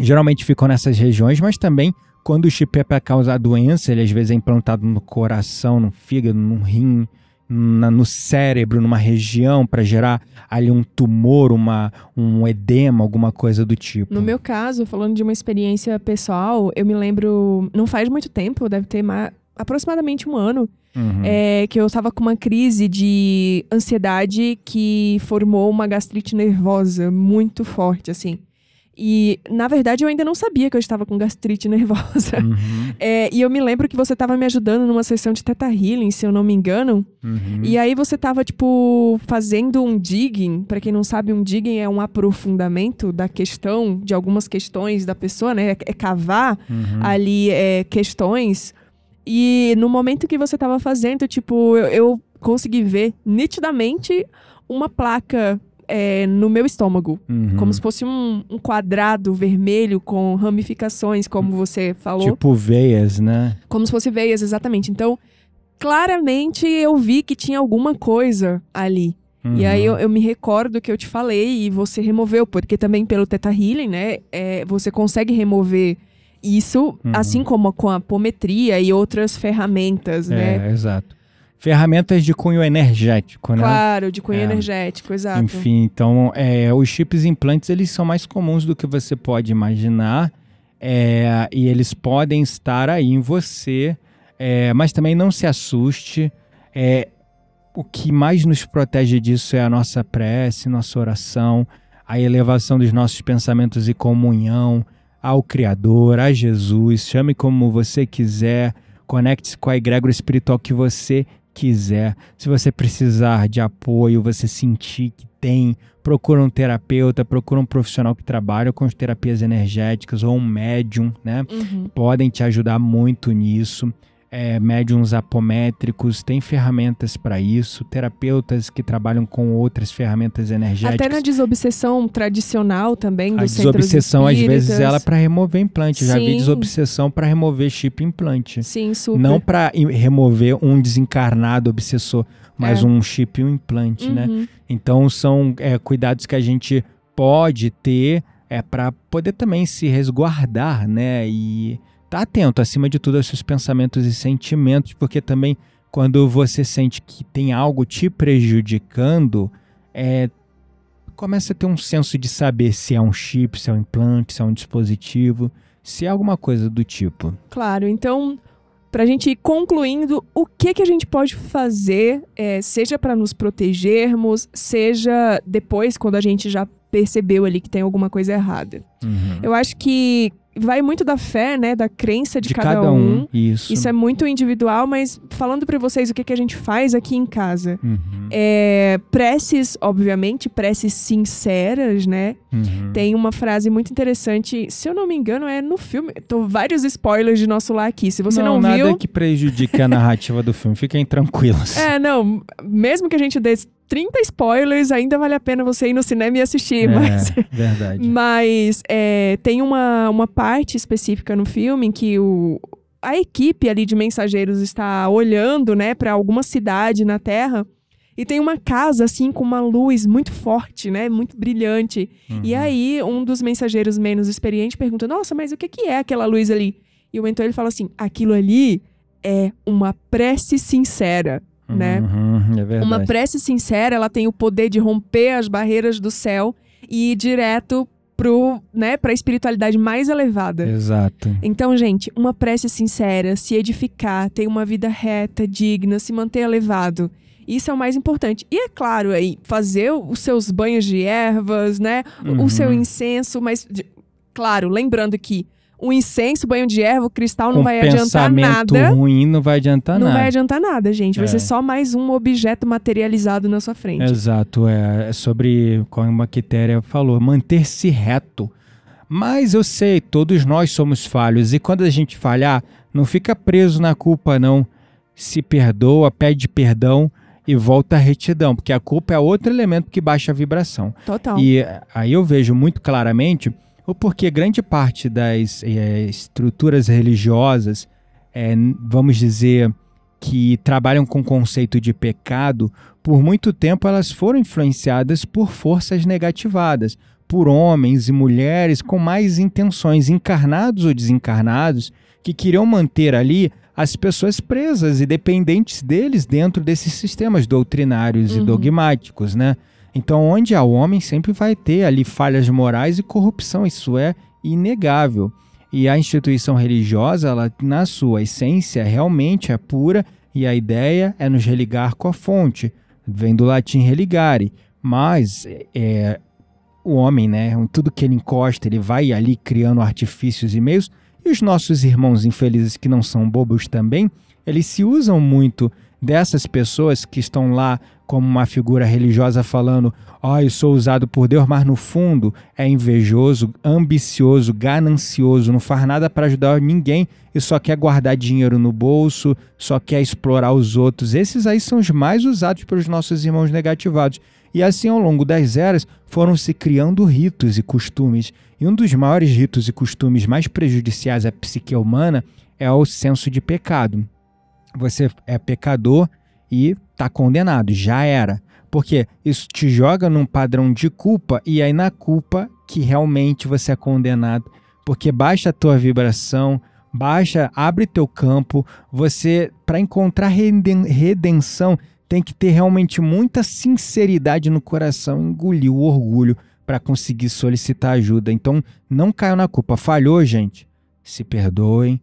geralmente ficam nessas regiões, mas também quando o chip é para causar doença, ele às vezes é implantado no coração, no fígado, no rim, na- no cérebro, numa região para gerar ali um tumor, uma, um edema, alguma coisa do tipo. No meu caso, falando de uma experiência pessoal, eu me lembro, não faz muito tempo, deve ter ma- aproximadamente um ano, Uhum. é, que eu tava com uma crise de ansiedade que formou uma gastrite nervosa muito forte, assim. E, na verdade, eu ainda não sabia que eu estava com gastrite (laughs) nervosa. Uhum, É, e eu me lembro que você estava me ajudando numa sessão de Teta Healing, se eu não me engano. uhum. E aí você tava, tipo, fazendo um digging. Pra quem não sabe, um digging é um aprofundamento da questão, de algumas questões da pessoa, né? É, é cavar Uhum. ali é, questões. E no momento que você tava fazendo, tipo, eu, eu consegui ver nitidamente uma placa é, no meu estômago. Uhum. Como se fosse um, um quadrado vermelho com ramificações, como você falou. Tipo veias, né? Como se fosse veias, exatamente. Então, claramente eu vi que tinha alguma coisa ali. E aí Uhum. eu, eu me recordo que eu te falei e você removeu, porque também pelo Teta Healing, né, é, você consegue remover isso, Uhum. assim como com a apometria e outras ferramentas, né? É, exato. Ferramentas de cunho energético, né? Claro, de cunho É. energético, exato. Enfim, então, é, os chips implantes, eles são mais comuns do que você pode imaginar. é, e eles podem estar aí em você, é, mas também não se assuste. é, o que mais nos protege disso é a nossa prece, nossa oração, a elevação dos nossos pensamentos e comunhão ao Criador, a Jesus. Chame como você quiser, conecte-se com a egrégora espiritual que você quiser. Se você precisar de apoio, você sentir que tem, procura um terapeuta, procura um profissional que trabalha com terapias energéticas ou um médium, né? Uhum. Podem te ajudar muito nisso. É, médiums apométricos, tem ferramentas para isso, terapeutas que trabalham com outras ferramentas energéticas. Até na desobsessão tradicional também A dos centros desobsessão, às vezes, ela é para remover implante. Eu já vi desobsessão para remover chip implante. Sim, super. Não para remover um desencarnado obsessor, mas É. um chip e um implante, né? Uhum. Então são é, cuidados que a gente pode ter é para poder também se resguardar, né? E tá atento acima de tudo aos seus pensamentos e sentimentos, porque também quando você sente que tem algo te prejudicando, é começa a ter um senso de saber se é um chip, se é um implante, se é um dispositivo, se é alguma coisa do tipo. Claro, então, pra gente ir concluindo, o que que a gente pode fazer, é, seja para nos protegermos, seja depois, quando a gente já percebeu ali que tem alguma coisa errada. Uhum. Eu acho que vai muito da fé, né, da crença de, De cada um, isso. Isso é muito individual, mas falando pra vocês o que, que a gente faz aqui em casa. Uhum, É, preces, obviamente, preces sinceras, né? uhum. Tem uma frase muito interessante, se eu não me engano, é no filme. Tô vários spoilers de nosso lar aqui. Se você não, nada viu. que prejudique a narrativa do filme. Fiquem tranquilos. É, não, mesmo que a gente dê 30 spoilers, ainda vale a pena você ir no cinema e assistir, mas. É, (laughs) verdade. Mas é, tem uma, uma parte específica no filme em que o, a equipe ali de mensageiros está olhando, né, para alguma cidade na Terra e tem uma casa assim com uma luz muito forte, né, muito brilhante. E Uhum. aí um dos mensageiros menos experientes pergunta: "Nossa, mas o que que é aquela luz ali?" E o mentor ele fala assim: "Aquilo ali é uma prece sincera." Né? Uhum, é verdade. Uma prece sincera, ela tem o poder de romper as barreiras do céu e ir direto pro, né, pra espiritualidade mais elevada. Exato. Então, gente, uma prece sincera, se edificar, ter uma vida reta, digna, se manter elevado. Isso é o mais importante. E é claro, aí, fazer os seus banhos de ervas, né? O seu Uhum. incenso, mas, de- claro, lembrando que o incenso, banho de erva, o cristal não Com vai adiantar pensamento nada. ruim não vai adiantar Não nada. vai adiantar nada, gente. Vai É. ser só mais um objeto materializado na sua frente. Exato, é, é sobre, como a Quitéria falou, manter-se reto. Mas eu sei, todos nós somos falhos e quando a gente falhar, não fica preso na culpa não. Se perdoa, pede perdão e volta à retidão, porque a culpa é outro elemento que baixa a vibração. Total. E eh, aí eu vejo muito claramente o porquê grande parte das eh, estruturas religiosas, n- vamos dizer, que trabalham com o conceito de pecado, por muito tempo elas foram influenciadas por forças negativadas, por homens e mulheres com mais intenções, encarnados ou desencarnados, que queriam manter ali as pessoas presas e dependentes deles dentro desses sistemas doutrinários e Uhum. dogmáticos, né? Então, onde há homem, sempre vai ter ali falhas morais e corrupção, isso é inegável. E a instituição religiosa, ela, na sua essência, realmente é pura e a ideia é nos religar com a fonte. Vem do latim religare. Mas é, o homem, né, tudo que ele encosta, ele vai ali criando artifícios e meios. E os nossos irmãos infelizes que não são bobos também, eles se usam muito dessas pessoas que estão lá como uma figura religiosa falando: "Ó, eu sou usado por Deus", mas no fundo é invejoso, ambicioso, ganancioso, não faz nada para ajudar ninguém e só quer guardar dinheiro no bolso, só quer explorar os outros. Esses aí são os mais usados pelos nossos irmãos negativados. E assim, ao longo das eras, foram se criando ritos e costumes. E um dos maiores ritos e costumes mais prejudiciais à psique humana é o senso de pecado. Você é pecador e está condenado, já era. Porque isso te joga num padrão de culpa e aí na culpa que realmente você é condenado. Porque baixa a tua vibração, baixa, abre teu campo. Você, para encontrar reden- redenção, tem que ter realmente muita sinceridade no coração, engolir o orgulho para conseguir solicitar ajuda. Então, não caiam na culpa. Falhou, gente? Se perdoem,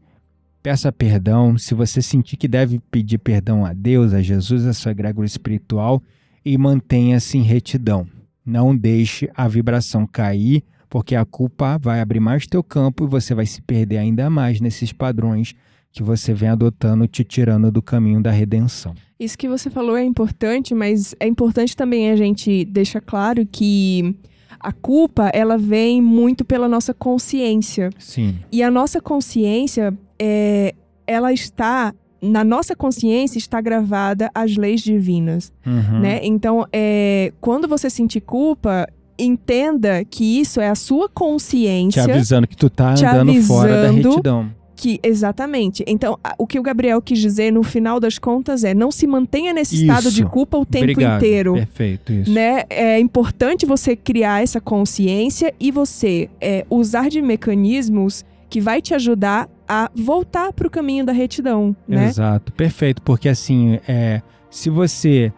peça perdão. Se você sentir que deve pedir perdão a Deus, a Jesus, a sua egrégora espiritual e mantenha-se em retidão. Não deixe a vibração cair, porque a culpa vai abrir mais teu campo e você vai se perder ainda mais nesses padrões que você vem adotando, te tirando do caminho da redenção. Isso que você falou é importante, mas é importante também a gente deixar claro que a culpa, ela vem muito pela nossa consciência. Sim. E a nossa consciência, é, ela está... Na nossa consciência está gravada as leis divinas, Uhum. né? Então, é, quando você sentir culpa, entenda que isso é a sua Te consciência avisando que tu tá te andando fora da retidão. que exatamente. Então, o que o Gabriel quis dizer no final das contas é: não se mantenha nesse estado de Isso. culpa o tempo Obrigado. inteiro. Perfeito, isso. Né? É importante você criar essa consciência e você é, usar de mecanismos que vai te ajudar a voltar para o caminho da retidão, né? Exato, perfeito. Porque assim, é, se você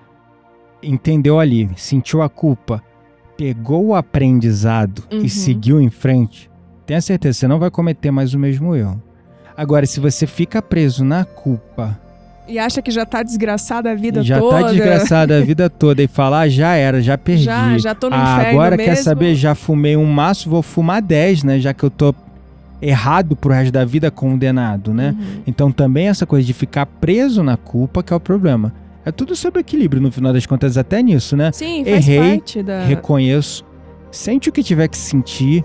entendeu ali, sentiu a culpa, pegou o aprendizado Uhum. e seguiu em frente, tenha certeza, você não vai cometer mais o mesmo erro. Agora, se você fica preso na culpa E acha que já tá desgraçada a vida já toda. tá desgraçada a (laughs) vida toda e fala, ah, já era, já perdi. Já, já tô no ah, inferno agora mesmo. quer saber, já fumei um maço, vou fumar 10, né? Já que eu tô errado pro resto da vida condenado, né? Uhum. Então também essa coisa de ficar preso na culpa que é o problema. É tudo sobre equilíbrio no final das contas, até nisso, né? Sim, faz Errei, parte da. Reconheço, sente o que tiver que sentir,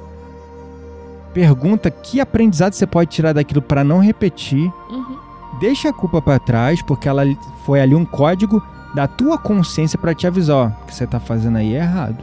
pergunta que aprendizado você pode tirar daquilo para não repetir, Uhum. deixa a culpa para trás, porque ela foi ali um código da tua consciência para te avisar, ó, o que você tá fazendo aí é errado.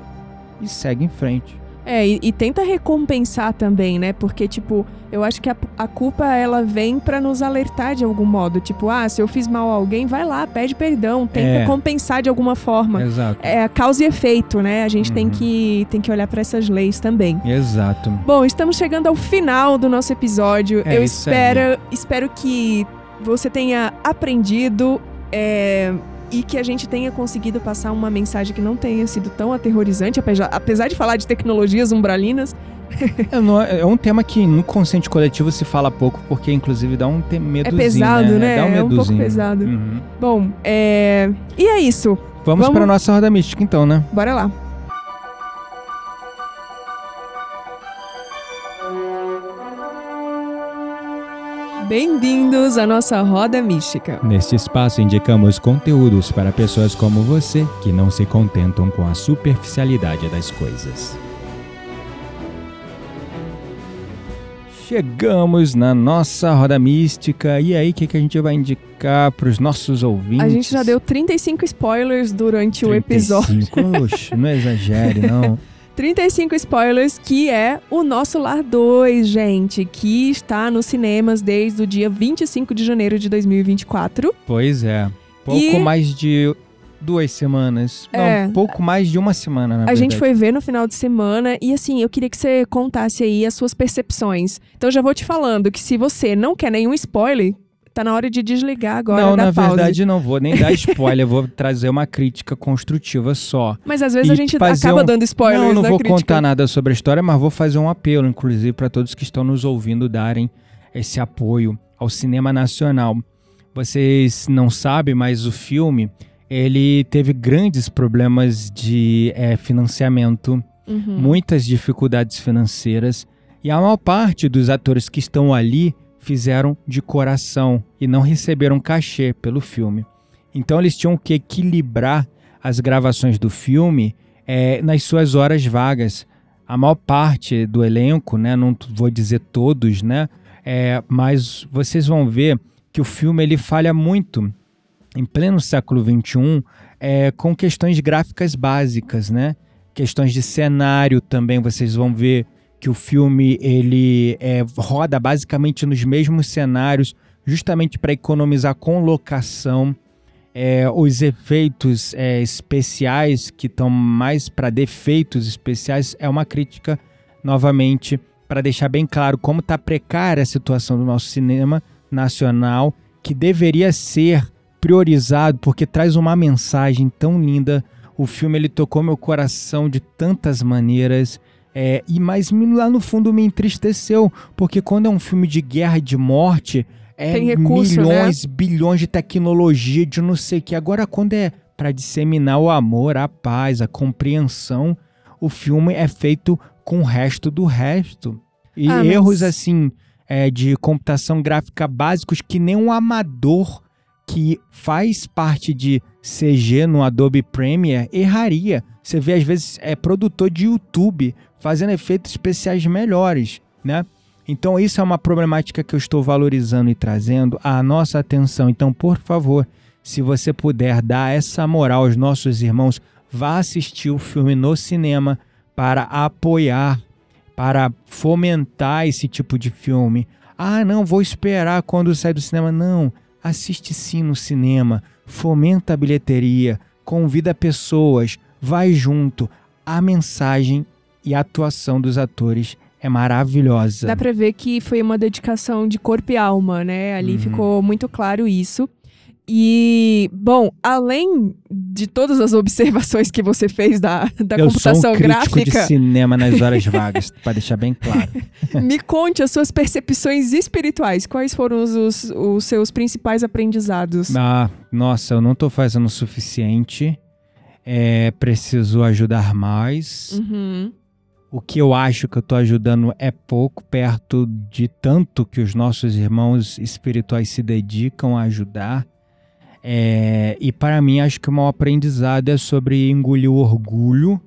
E segue em frente. É, e, e tenta recompensar também, né? Porque, tipo, eu acho que a, a culpa, ela vem pra nos alertar de algum modo. Tipo, ah, se eu fiz mal a alguém, vai lá, pede perdão, tenta É. compensar de alguma forma. Exato. É causa e efeito, né? A gente tem, Uhum. que, tem que olhar pra essas leis também. Exato. Bom, estamos chegando ao final do nosso episódio. É eu aí. espero, espero que você tenha aprendido é, e que a gente tenha conseguido passar uma mensagem que não tenha sido tão aterrorizante, apesar, apesar de falar de tecnologias umbralinas. (laughs) É, no- é um tema que no consciente coletivo se fala pouco, porque inclusive dá um te- medozinho, pesado, né? Dá um É um pouco pesado. Uhum. Bom, é, e é isso. Vamos, Vamos- para nossa roda mística então, né? Bora lá. Bem-vindos à nossa roda mística. Neste espaço indicamos conteúdos para pessoas como você que não se contentam com a superficialidade das coisas. Chegamos na nossa roda mística. E aí, o que, que a gente vai indicar para os nossos ouvintes? A gente já deu 35 spoilers durante o episódio. 35? Oxe, não exagere, não. (laughs) 35 spoilers, que é o Nosso Lar 2, gente, que está nos cinemas desde o dia 25 de janeiro de 2024. Pois é. Pouco E- mais de duas semanas. É. Não, pouco mais de uma semana, na A verdade. gente foi ver no final de semana e assim, eu queria que você contasse aí as suas percepções. Então já vou te falando que se você não quer nenhum spoiler, tá na hora de desligar agora Não, na verdade não vou nem dar (laughs) spoiler, vou trazer uma crítica construtiva só. Mas às vezes E a gente acaba um- dando spoilers não, não vou crítica. contar nada sobre a história, mas vou fazer um apelo, inclusive, para todos que estão nos ouvindo darem esse apoio ao cinema nacional. Vocês não sabem, mas o filme ele teve grandes problemas de eh, financiamento, Uhum. muitas dificuldades financeiras e a maior parte dos atores que estão ali fizeram de coração e não receberam cachê pelo filme. Então eles tinham que equilibrar as gravações do filme eh, nas suas horas vagas. A maior parte do elenco, né, não vou dizer todos, né, eh, mas vocês vão ver que o filme ele falha muito em pleno século XXI eh, com questões gráficas básicas, né? Questões de cenário também vocês vão ver que o filme ele é, roda basicamente nos mesmos cenários, justamente para economizar com locação. É, os efeitos é, especiais que estão mais para defeitos especiais é uma crítica novamente para deixar bem claro como está precária a situação do nosso cinema nacional que deveria ser priorizado porque traz uma mensagem tão linda. O filme ele tocou meu coração de tantas maneiras. É, e mas me- lá no fundo me entristeceu, porque quando é um filme de guerra e de morte, é Tem recurso, né? milhões, bilhões de tecnologia, de não sei o que. Agora, quando é para disseminar o amor, a paz, a compreensão, o filme é feito com o resto do resto. E Ah, mas- erros assim é, de computação gráfica básicos que nem um amador que faz parte de CG no Adobe Premiere erraria. Você vê às vezes é produtor de YouTube fazendo efeitos especiais melhores, né? Então isso é uma problemática que eu estou valorizando e trazendo à nossa atenção. Então, por favor, se você puder dar essa moral aos nossos irmãos, vá assistir o filme no cinema para apoiar, para fomentar esse tipo de filme. Ah, não, vou esperar quando sair do cinema. Não, assiste sim no cinema, fomenta a bilheteria, convida pessoas, vai junto. A mensagem e a atuação dos atores é maravilhosa. Dá pra ver que foi uma dedicação de corpo e alma, né? Ali Uhum. ficou muito claro isso. E, bom, além de todas as observações que você fez da, da eu computação sou um crítico gráfica, de cinema nas horas (laughs) vagas, para deixar bem claro. me conte as suas percepções espirituais. Quais foram os, os, os seus principais aprendizados? Ah, nossa, eu não tô fazendo o suficiente. É, preciso ajudar mais. Uhum. O que eu acho que eu tô ajudando é pouco perto de tanto que os nossos irmãos espirituais se dedicam a ajudar. É, e para mim, acho que o maior aprendizado é sobre engolir o orgulho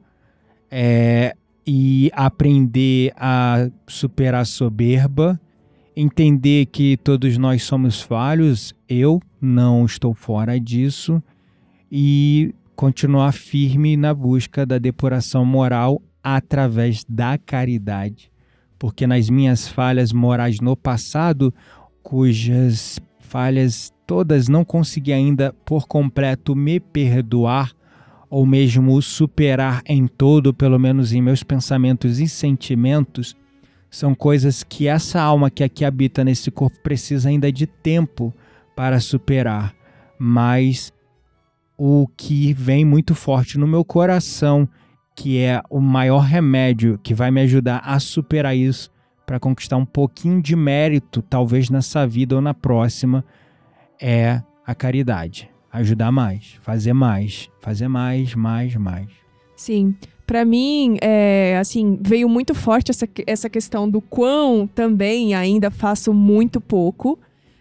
é, e aprender a superar a soberba, entender que todos nós somos falhos, eu não estou fora disso, e continuar firme na busca da depuração moral através da caridade. Porque nas minhas falhas morais no passado, cujas falhas todas não consegui ainda por completo me perdoar ou mesmo superar em todo, pelo menos em meus pensamentos e sentimentos, são coisas que essa alma que aqui habita nesse corpo precisa ainda de tempo para superar. Mas o que vem muito forte no meu coração, que é o maior remédio que vai me ajudar a superar isso, para conquistar um pouquinho de mérito, talvez nessa vida ou na próxima, é a caridade. Ajudar mais, fazer mais, fazer mais, mais, mais. Sim. Para mim, é, assim, veio muito forte essa, essa questão do quão também ainda faço muito pouco.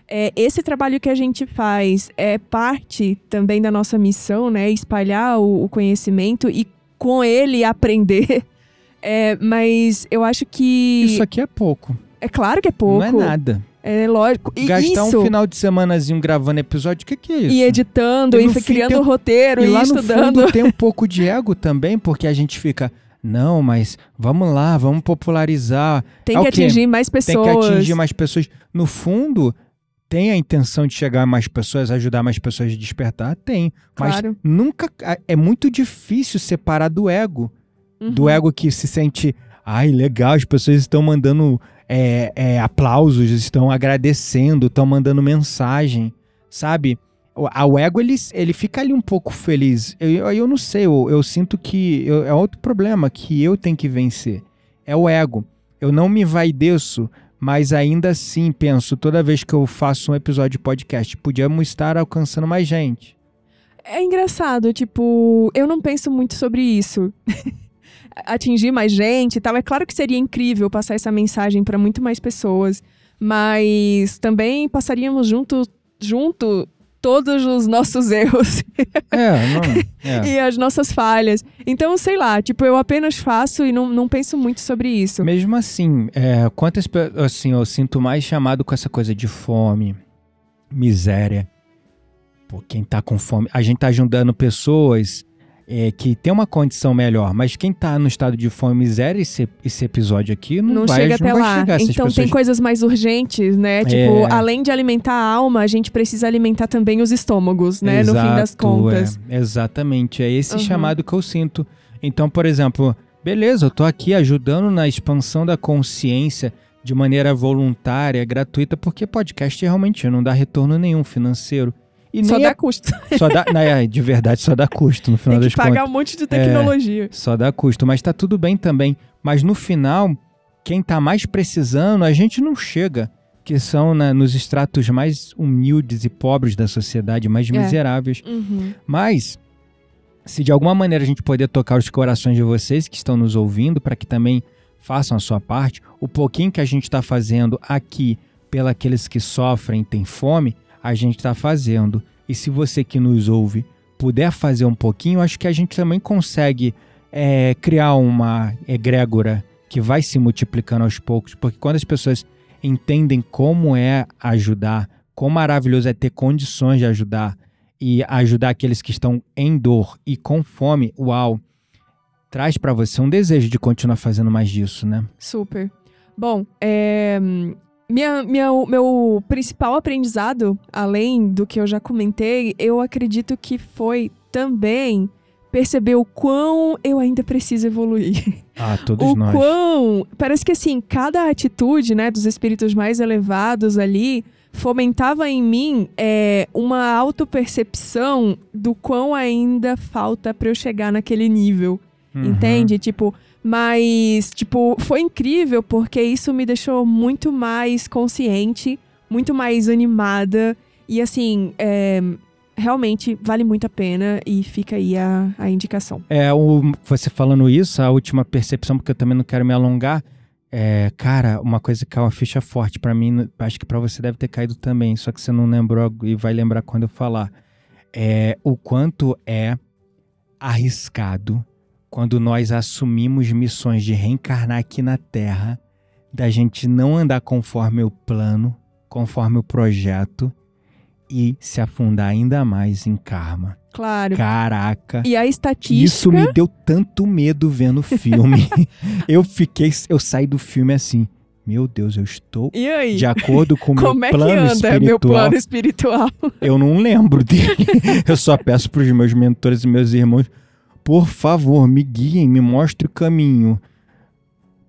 É, esse trabalho que a gente faz é parte também da nossa missão, né? Espalhar o, o conhecimento e com ele aprender. É, mas eu acho que. Isso aqui é pouco. É claro que é pouco. Não é nada. É lógico. E Gastar isso, um final de semanazinho gravando episódio, o que, que é isso? E editando, E e, no criando tem- roteiro, E e, lá no estudando. fundo tem um pouco de ego também, porque a gente fica, não, mas vamos lá, vamos popularizar, Tem que atingir mais tem pessoas. que atingir mais pessoas. No fundo, tem a intenção de chegar a mais pessoas, ajudar mais pessoas a despertar? Tem. Mas Claro. nunca. É muito difícil separar do ego. Do Uhum. ego que se sente, ai, legal, as pessoas estão mandando é, é, aplausos, estão agradecendo, estão mandando mensagem, sabe? O, a- o ego, ele, ele fica ali um pouco feliz. Eu, eu, eu não sei, eu, eu sinto que eu- é outro problema que eu tenho que vencer. É o ego. Eu não me vaideço, mas ainda assim penso, toda vez que eu faço um episódio de podcast, podíamos estar alcançando mais gente. É engraçado, tipo, eu não penso muito sobre isso. (laughs) Atingir mais gente e tal. É claro que seria incrível passar essa mensagem para muito mais pessoas, mas também passaríamos junto, junto todos os nossos (laughs) erros É, não. É. e as nossas falhas. Então, sei lá, tipo, eu apenas faço e não, não penso muito sobre isso. Mesmo assim, é, quantas assim, eu sinto mais chamado com essa coisa de fome, miséria. Pô, quem tá com fome. A gente tá ajudando pessoas é, que tem uma condição melhor, mas quem tá no estado de fome e miséria, esse, esse episódio aqui não, Não, vai, chega não até lá. Então pessoas tem coisas mais urgentes, né? Tipo, É. além de alimentar a alma, a gente precisa alimentar também os estômagos, né? no fim das Exato, contas. é. exatamente, é esse Uhum. chamado que eu sinto. Então, por exemplo, beleza, eu tô aqui ajudando na expansão da consciência de maneira voluntária, gratuita, porque podcast realmente não dá retorno nenhum financeiro. E Só dá é- custo. (laughs) só dá, não, é, de verdade, só dá custo no final Tem das que pagar contas. um monte de tecnologia. Só dá custo, mas tá tudo bem também. Mas no final, quem tá mais precisando, a gente não chega. Que são na- nos estratos mais humildes e pobres da sociedade, mais É. miseráveis. Uhum. Mas, se de alguma maneira a gente poder tocar os corações de vocês que estão nos ouvindo, para que também façam a sua parte, o pouquinho que a gente está fazendo aqui pelos que sofrem e têm fome, a gente está fazendo. E se você que nos ouve puder fazer um pouquinho, acho que a gente também consegue é, criar uma egrégora que vai se multiplicando aos poucos, porque quando as pessoas entendem como é ajudar, quão maravilhoso é ter condições de ajudar, e ajudar aqueles que estão em dor e com fome, uau, traz para você um desejo de continuar fazendo mais disso, né? Super. Bom, é, minha, minha, o meu principal aprendizado, além do que eu já comentei, eu acredito que foi também perceber o quão eu ainda preciso evoluir. Ah, todos o nós. quão. Parece que assim, cada atitude, né, dos espíritos mais elevados ali fomentava em mim é, uma autopercepção do quão ainda falta para eu chegar naquele nível. Uhum. Entende? Tipo, mas, tipo, foi incrível porque isso me deixou muito mais consciente, muito mais animada. E assim, é, realmente vale muito a pena e fica aí a, a indicação. É, o, você falando isso, a última percepção, porque eu também não quero me alongar. É, cara, uma coisa que é uma ficha forte para mim, acho que para você deve ter caído também, só que você não lembrou e vai lembrar quando eu falar. É o quanto é arriscado quando nós assumimos missões de reencarnar aqui na Terra, da gente não andar conforme o plano, conforme o projeto e se afundar ainda mais em karma. Claro. Caraca. E a estatística. Isso me deu tanto medo vendo o filme. (laughs) eu fiquei, eu saí do filme assim. Meu Deus, eu estou de acordo com o meu Como é que plano anda espiritual. meu plano espiritual? Eu não lembro dele. (laughs) eu só peço para os meus mentores e meus irmãos, por favor, me guiem, me mostre o caminho.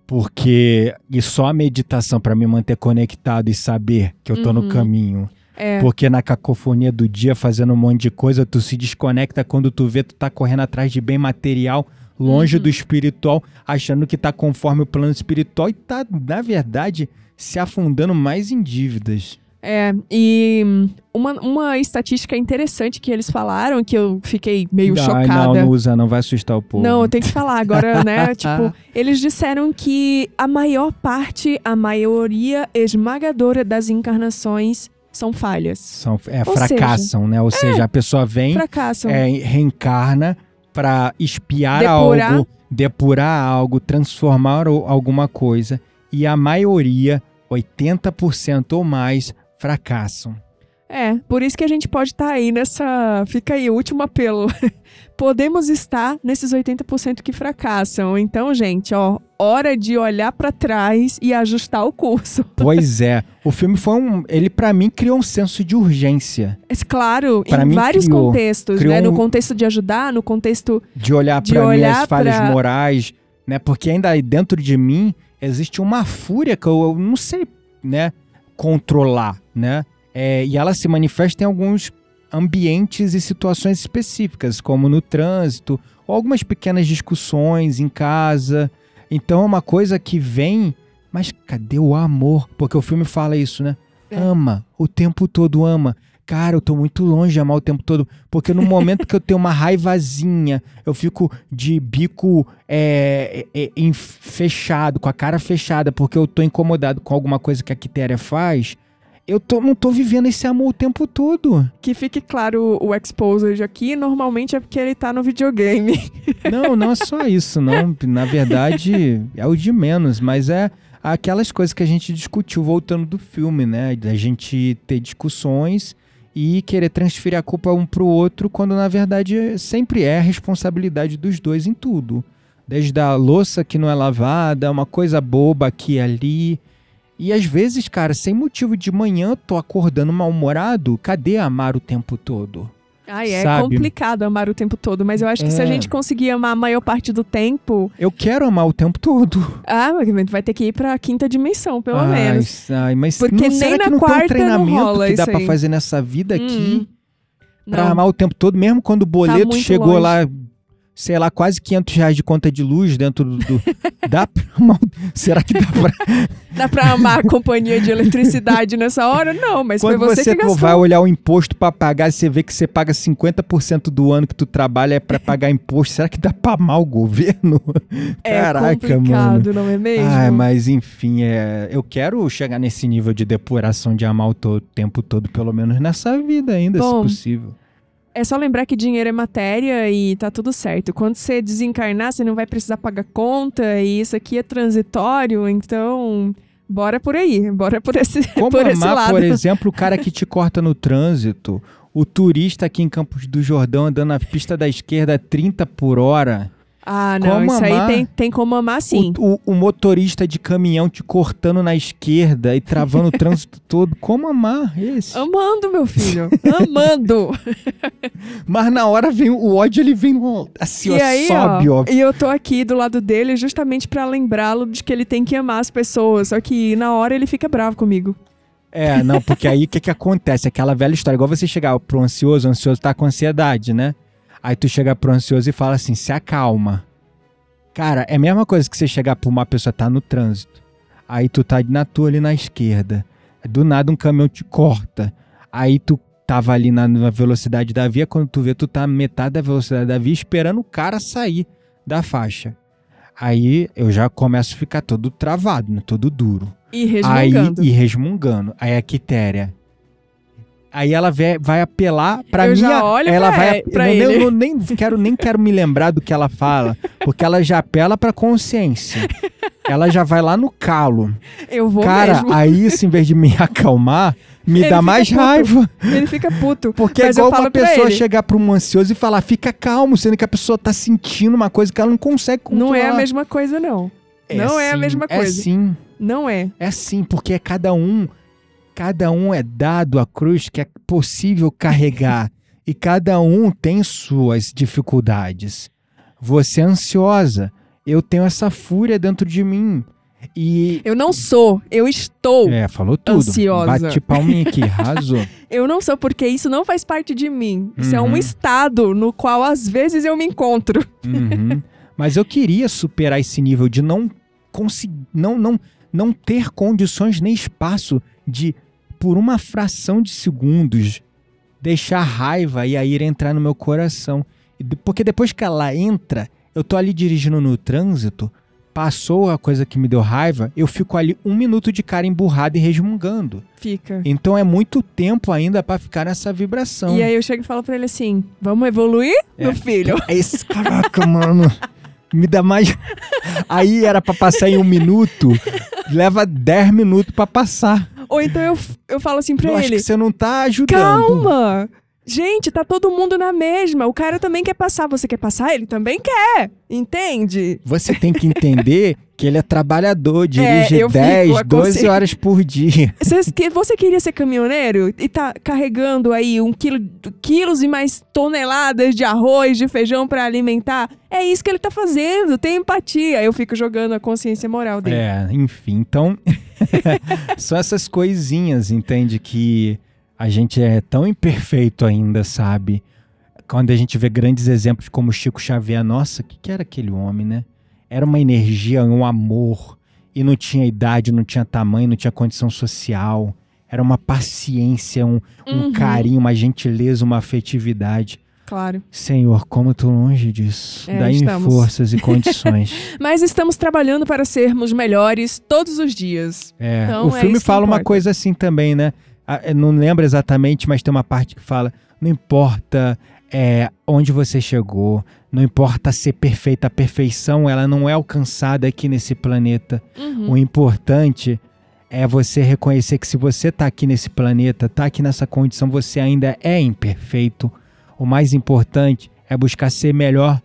Porque e só a meditação para me manter conectado e saber que eu tô no Uhum. caminho. É. Porque na cacofonia do dia, fazendo um monte de coisa, tu se desconecta quando tu vê, tu tá correndo atrás de bem material, longe Uhum. do espiritual, achando que tá conforme o plano espiritual e tá, na verdade, se afundando mais em dívidas. É, e uma, uma estatística interessante que eles falaram, que eu fiquei meio Ai, chocada. não, não usa, não vai assustar o povo. Não, eu tenho que falar agora, né? (laughs) tipo, eles disseram que a maior parte, a maioria esmagadora das encarnações são falhas. São, é, Ou fracassam, né? Ou seja, a pessoa vem, Fracassam. é, reencarna pra espiar Depurar. algo, depurar algo, transformar alguma coisa. E a maioria, 80% ou mais, fracassam. É, por isso que a gente pode estar aí nessa. Fica aí, o último apelo. (laughs) Podemos estar nesses 80% que fracassam. Então, gente, ó, hora de olhar pra trás e ajustar o curso. (laughs) Pois é, o filme foi um. Ele, pra mim, criou um senso de urgência. Mas, claro, Pra em mim, vários criou- contextos, criou né? No contexto de ajudar, no contexto. De olhar De pra olhar minhas falhas pra- morais, né? Porque ainda aí dentro de mim existe uma fúria que eu, eu não sei, né? Controlar, né? É, e ela se manifesta em alguns ambientes e situações específicas, como no trânsito, ou algumas pequenas discussões em casa. Então é uma coisa que vem, mas cadê o amor? Porque o filme fala isso, né? É. Ama, o tempo todo ama. Cara, eu tô muito longe de amar o tempo todo. Porque no momento que eu tenho uma raivazinha, eu fico de bico é, é, é, fechado, com a cara fechada, porque eu tô incomodado com alguma coisa que a Quitéria faz. Eu tô, não tô vivendo esse amor o tempo todo. Que fique claro o exposed aqui, normalmente é porque ele tá no videogame. (laughs) Não, não é só isso, não. Na verdade, é o de menos, mas é aquelas coisas que a gente discutiu voltando do filme, né? Da gente ter discussões e querer transferir a culpa um pro outro, quando na verdade sempre é a responsabilidade dos dois em tudo. Desde a louça que não é lavada, uma coisa boba aqui e ali. E às vezes, cara, sem motivo de manhã, tô acordando mal-humorado. Cadê amar o tempo todo? Ai, é Sabe? complicado amar o tempo todo, mas eu acho que se a É. gente conseguir amar a maior parte do tempo, Eu quero amar o tempo todo. ah, vai ter que ir pra quinta dimensão, pelo Ai, menos. Ai, mas Porque não, nem na que não tem quarta um não treinamento que dá pra fazer nessa vida aqui Hum, pra não. amar o tempo todo, mesmo quando o boleto muito chegou longe. lá, sei lá, quase 500 reais de conta de luz dentro do... do- (laughs) dá pra Será que dá pra... Dá pra amar a companhia de eletricidade nessa hora? Não, mas Quando foi você, você que gastou. vai olhar o imposto pra pagar, você vê que você paga 50% do ano que tu trabalha é pra (laughs) pagar imposto. Será que dá pra amar o governo? É Caraca, complicado, mano. não é mesmo? Ai, mas enfim, é, eu quero chegar nesse nível de depuração de amar o to- tempo todo, pelo menos nessa vida ainda, Bom, se possível. É só lembrar que dinheiro é matéria e tá tudo certo. Quando você desencarnar, você não vai precisar pagar conta e isso aqui é transitório, então bora por aí, bora por esse, (laughs) Como por esse amar, lado. por exemplo, o cara que te corta no trânsito, o turista aqui em Campos do Jordão andando na pista da esquerda a 30 por hora, Ah, não, Como isso amar? aí tem, tem como amar sim. o, o- o motorista de caminhão te cortando na esquerda e travando o trânsito (laughs) todo. Como amar esse? Amando, meu filho. Amando. (laughs) Mas na hora vem o ódio, ele vem assim, e ó, aí, sobe, ó, ó. e eu tô aqui do lado dele justamente pra lembrá-lo de que ele tem que amar as pessoas. Só que na hora ele fica bravo comigo. É, não, porque aí o que, que acontece? Aquela velha história, igual você chegar pro ansioso, o ansioso tá com ansiedade, né? Aí tu chega pro ansioso e fala assim, se acalma. Cara, é a mesma coisa que você chegar pra uma pessoa tá no trânsito. Aí tu tá na tua ali na esquerda. Do nada um caminhão te corta. Aí tu tava ali na, na velocidade da via, quando tu vê, tu tá metade da velocidade da via esperando o cara sair da faixa. Aí eu já começo a ficar todo travado, né? todo duro. E resmungando. Aí, e resmungando. Aí a Quitéria. Aí ela vê- vai apelar pra Eu minha. ela pra vai, e- pra nem- ele. eu nem quero nem quero me lembrar do que ela fala, porque ela já apela pra consciência. Ela já vai lá no calo. Eu vou Cara, mesmo. aí isso, em vez de me acalmar, me Ele dá mais puto. raiva. Ele fica puto. Porque é igual uma pessoa chegar pra um ansioso e falar, fica calmo, sendo que a pessoa tá sentindo uma coisa que ela não consegue controlar. Não é a mesma coisa, não. não é a sim, mesma É coisa. sim. Não é. É sim, porque é cada um, cada um é dado a cruz que é possível carregar (laughs) e cada um tem suas dificuldades. Você é ansiosa, eu tenho essa fúria dentro de mim. E Eu não sou, eu estou. é, falou tudo. Ansiosa. Bate palminha aqui, (laughs) arrasou. Eu não sou, porque isso não faz parte de mim. Isso é um Uhum. estado no qual às vezes eu me encontro. Uhum. (laughs) Mas eu queria superar esse nível de não conseguir, não, não, não ter condições nem espaço de, por uma fração de segundos, deixar a raiva e a ira entrar no meu coração. Porque depois que ela entra, eu tô ali dirigindo no trânsito, passou a coisa que me deu raiva, eu fico ali um minuto de cara emburrado e resmungando. Fica. Então é muito tempo ainda pra ficar nessa vibração. E aí eu chego e falo pra ele assim: vamos evoluir, meu filho? É esse, caraca, mano. Me dá mais. Aí era pra passar em um minuto, leva 10 minutos pra passar. Ou então eu, eu falo assim pra Eu acho ele: que você não tá ajudando. calma! Gente, tá todo mundo na mesma. O cara também quer passar. Você quer passar? Ele também quer. Entende? Você tem que entender que ele é trabalhador, (laughs) dirige eu fico 10, a 12 consci- horas por dia. (laughs) Você, você queria ser caminhoneiro e tá carregando aí um quilo, quilos e mais toneladas de arroz, de feijão pra alimentar? É isso que ele tá fazendo. Tem empatia. Eu fico jogando a consciência moral dele. É, enfim, então. (laughs) são essas coisinhas, entende? Que a gente é tão imperfeito ainda, sabe? Quando a gente vê grandes exemplos como Chico Xavier, nossa, o que, que era aquele homem, né? Era uma energia, um amor, e não tinha idade, não tinha tamanho, não tinha condição social. Era uma paciência, um, um Uhum. carinho, uma gentileza, uma afetividade. Claro. Senhor, como eu tô longe disso. É, Dá-me estamos. forças e condições. (laughs) Mas estamos trabalhando para sermos melhores todos os dias. É, Então, o é filme que fala uma coisa assim também, né? Ah, não lembro exatamente, mas tem uma parte que fala: não importa é, onde você chegou, não importa ser perfeita, a perfeição ela não é alcançada aqui nesse planeta. Uhum. O importante é você reconhecer que se você tá aqui nesse planeta, tá aqui nessa condição, você ainda é imperfeito. O mais importante é buscar ser melhor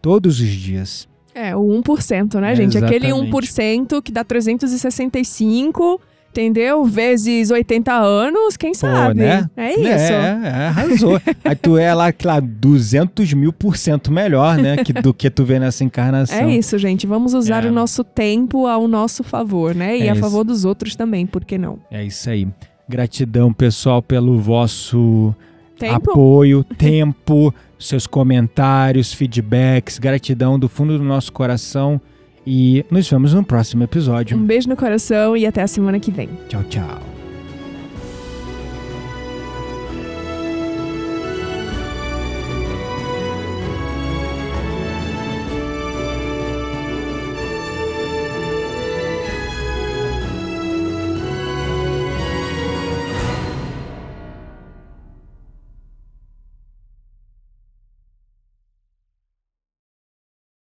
todos os dias. É, o 1%, né, gente? Aquele exatamente. 1% que dá 365, entendeu? Vezes 80 anos, quem sabe? né? É isso. É, é, arrasou. (laughs) Aí tu é lá, lá 200 mil por cento melhor, né? Que, do que tu vê nessa encarnação. É isso, gente. Vamos usar É. o nosso tempo ao nosso favor, né? E É a isso. favor dos outros também, por que não? É isso aí. Gratidão, pessoal, pelo vosso Tempo? apoio, tempo, seus comentários, feedbacks. Gratidão do fundo do nosso coração. E nos vemos no próximo episódio. Um beijo no coração e até a semana que vem. Tchau, tchau.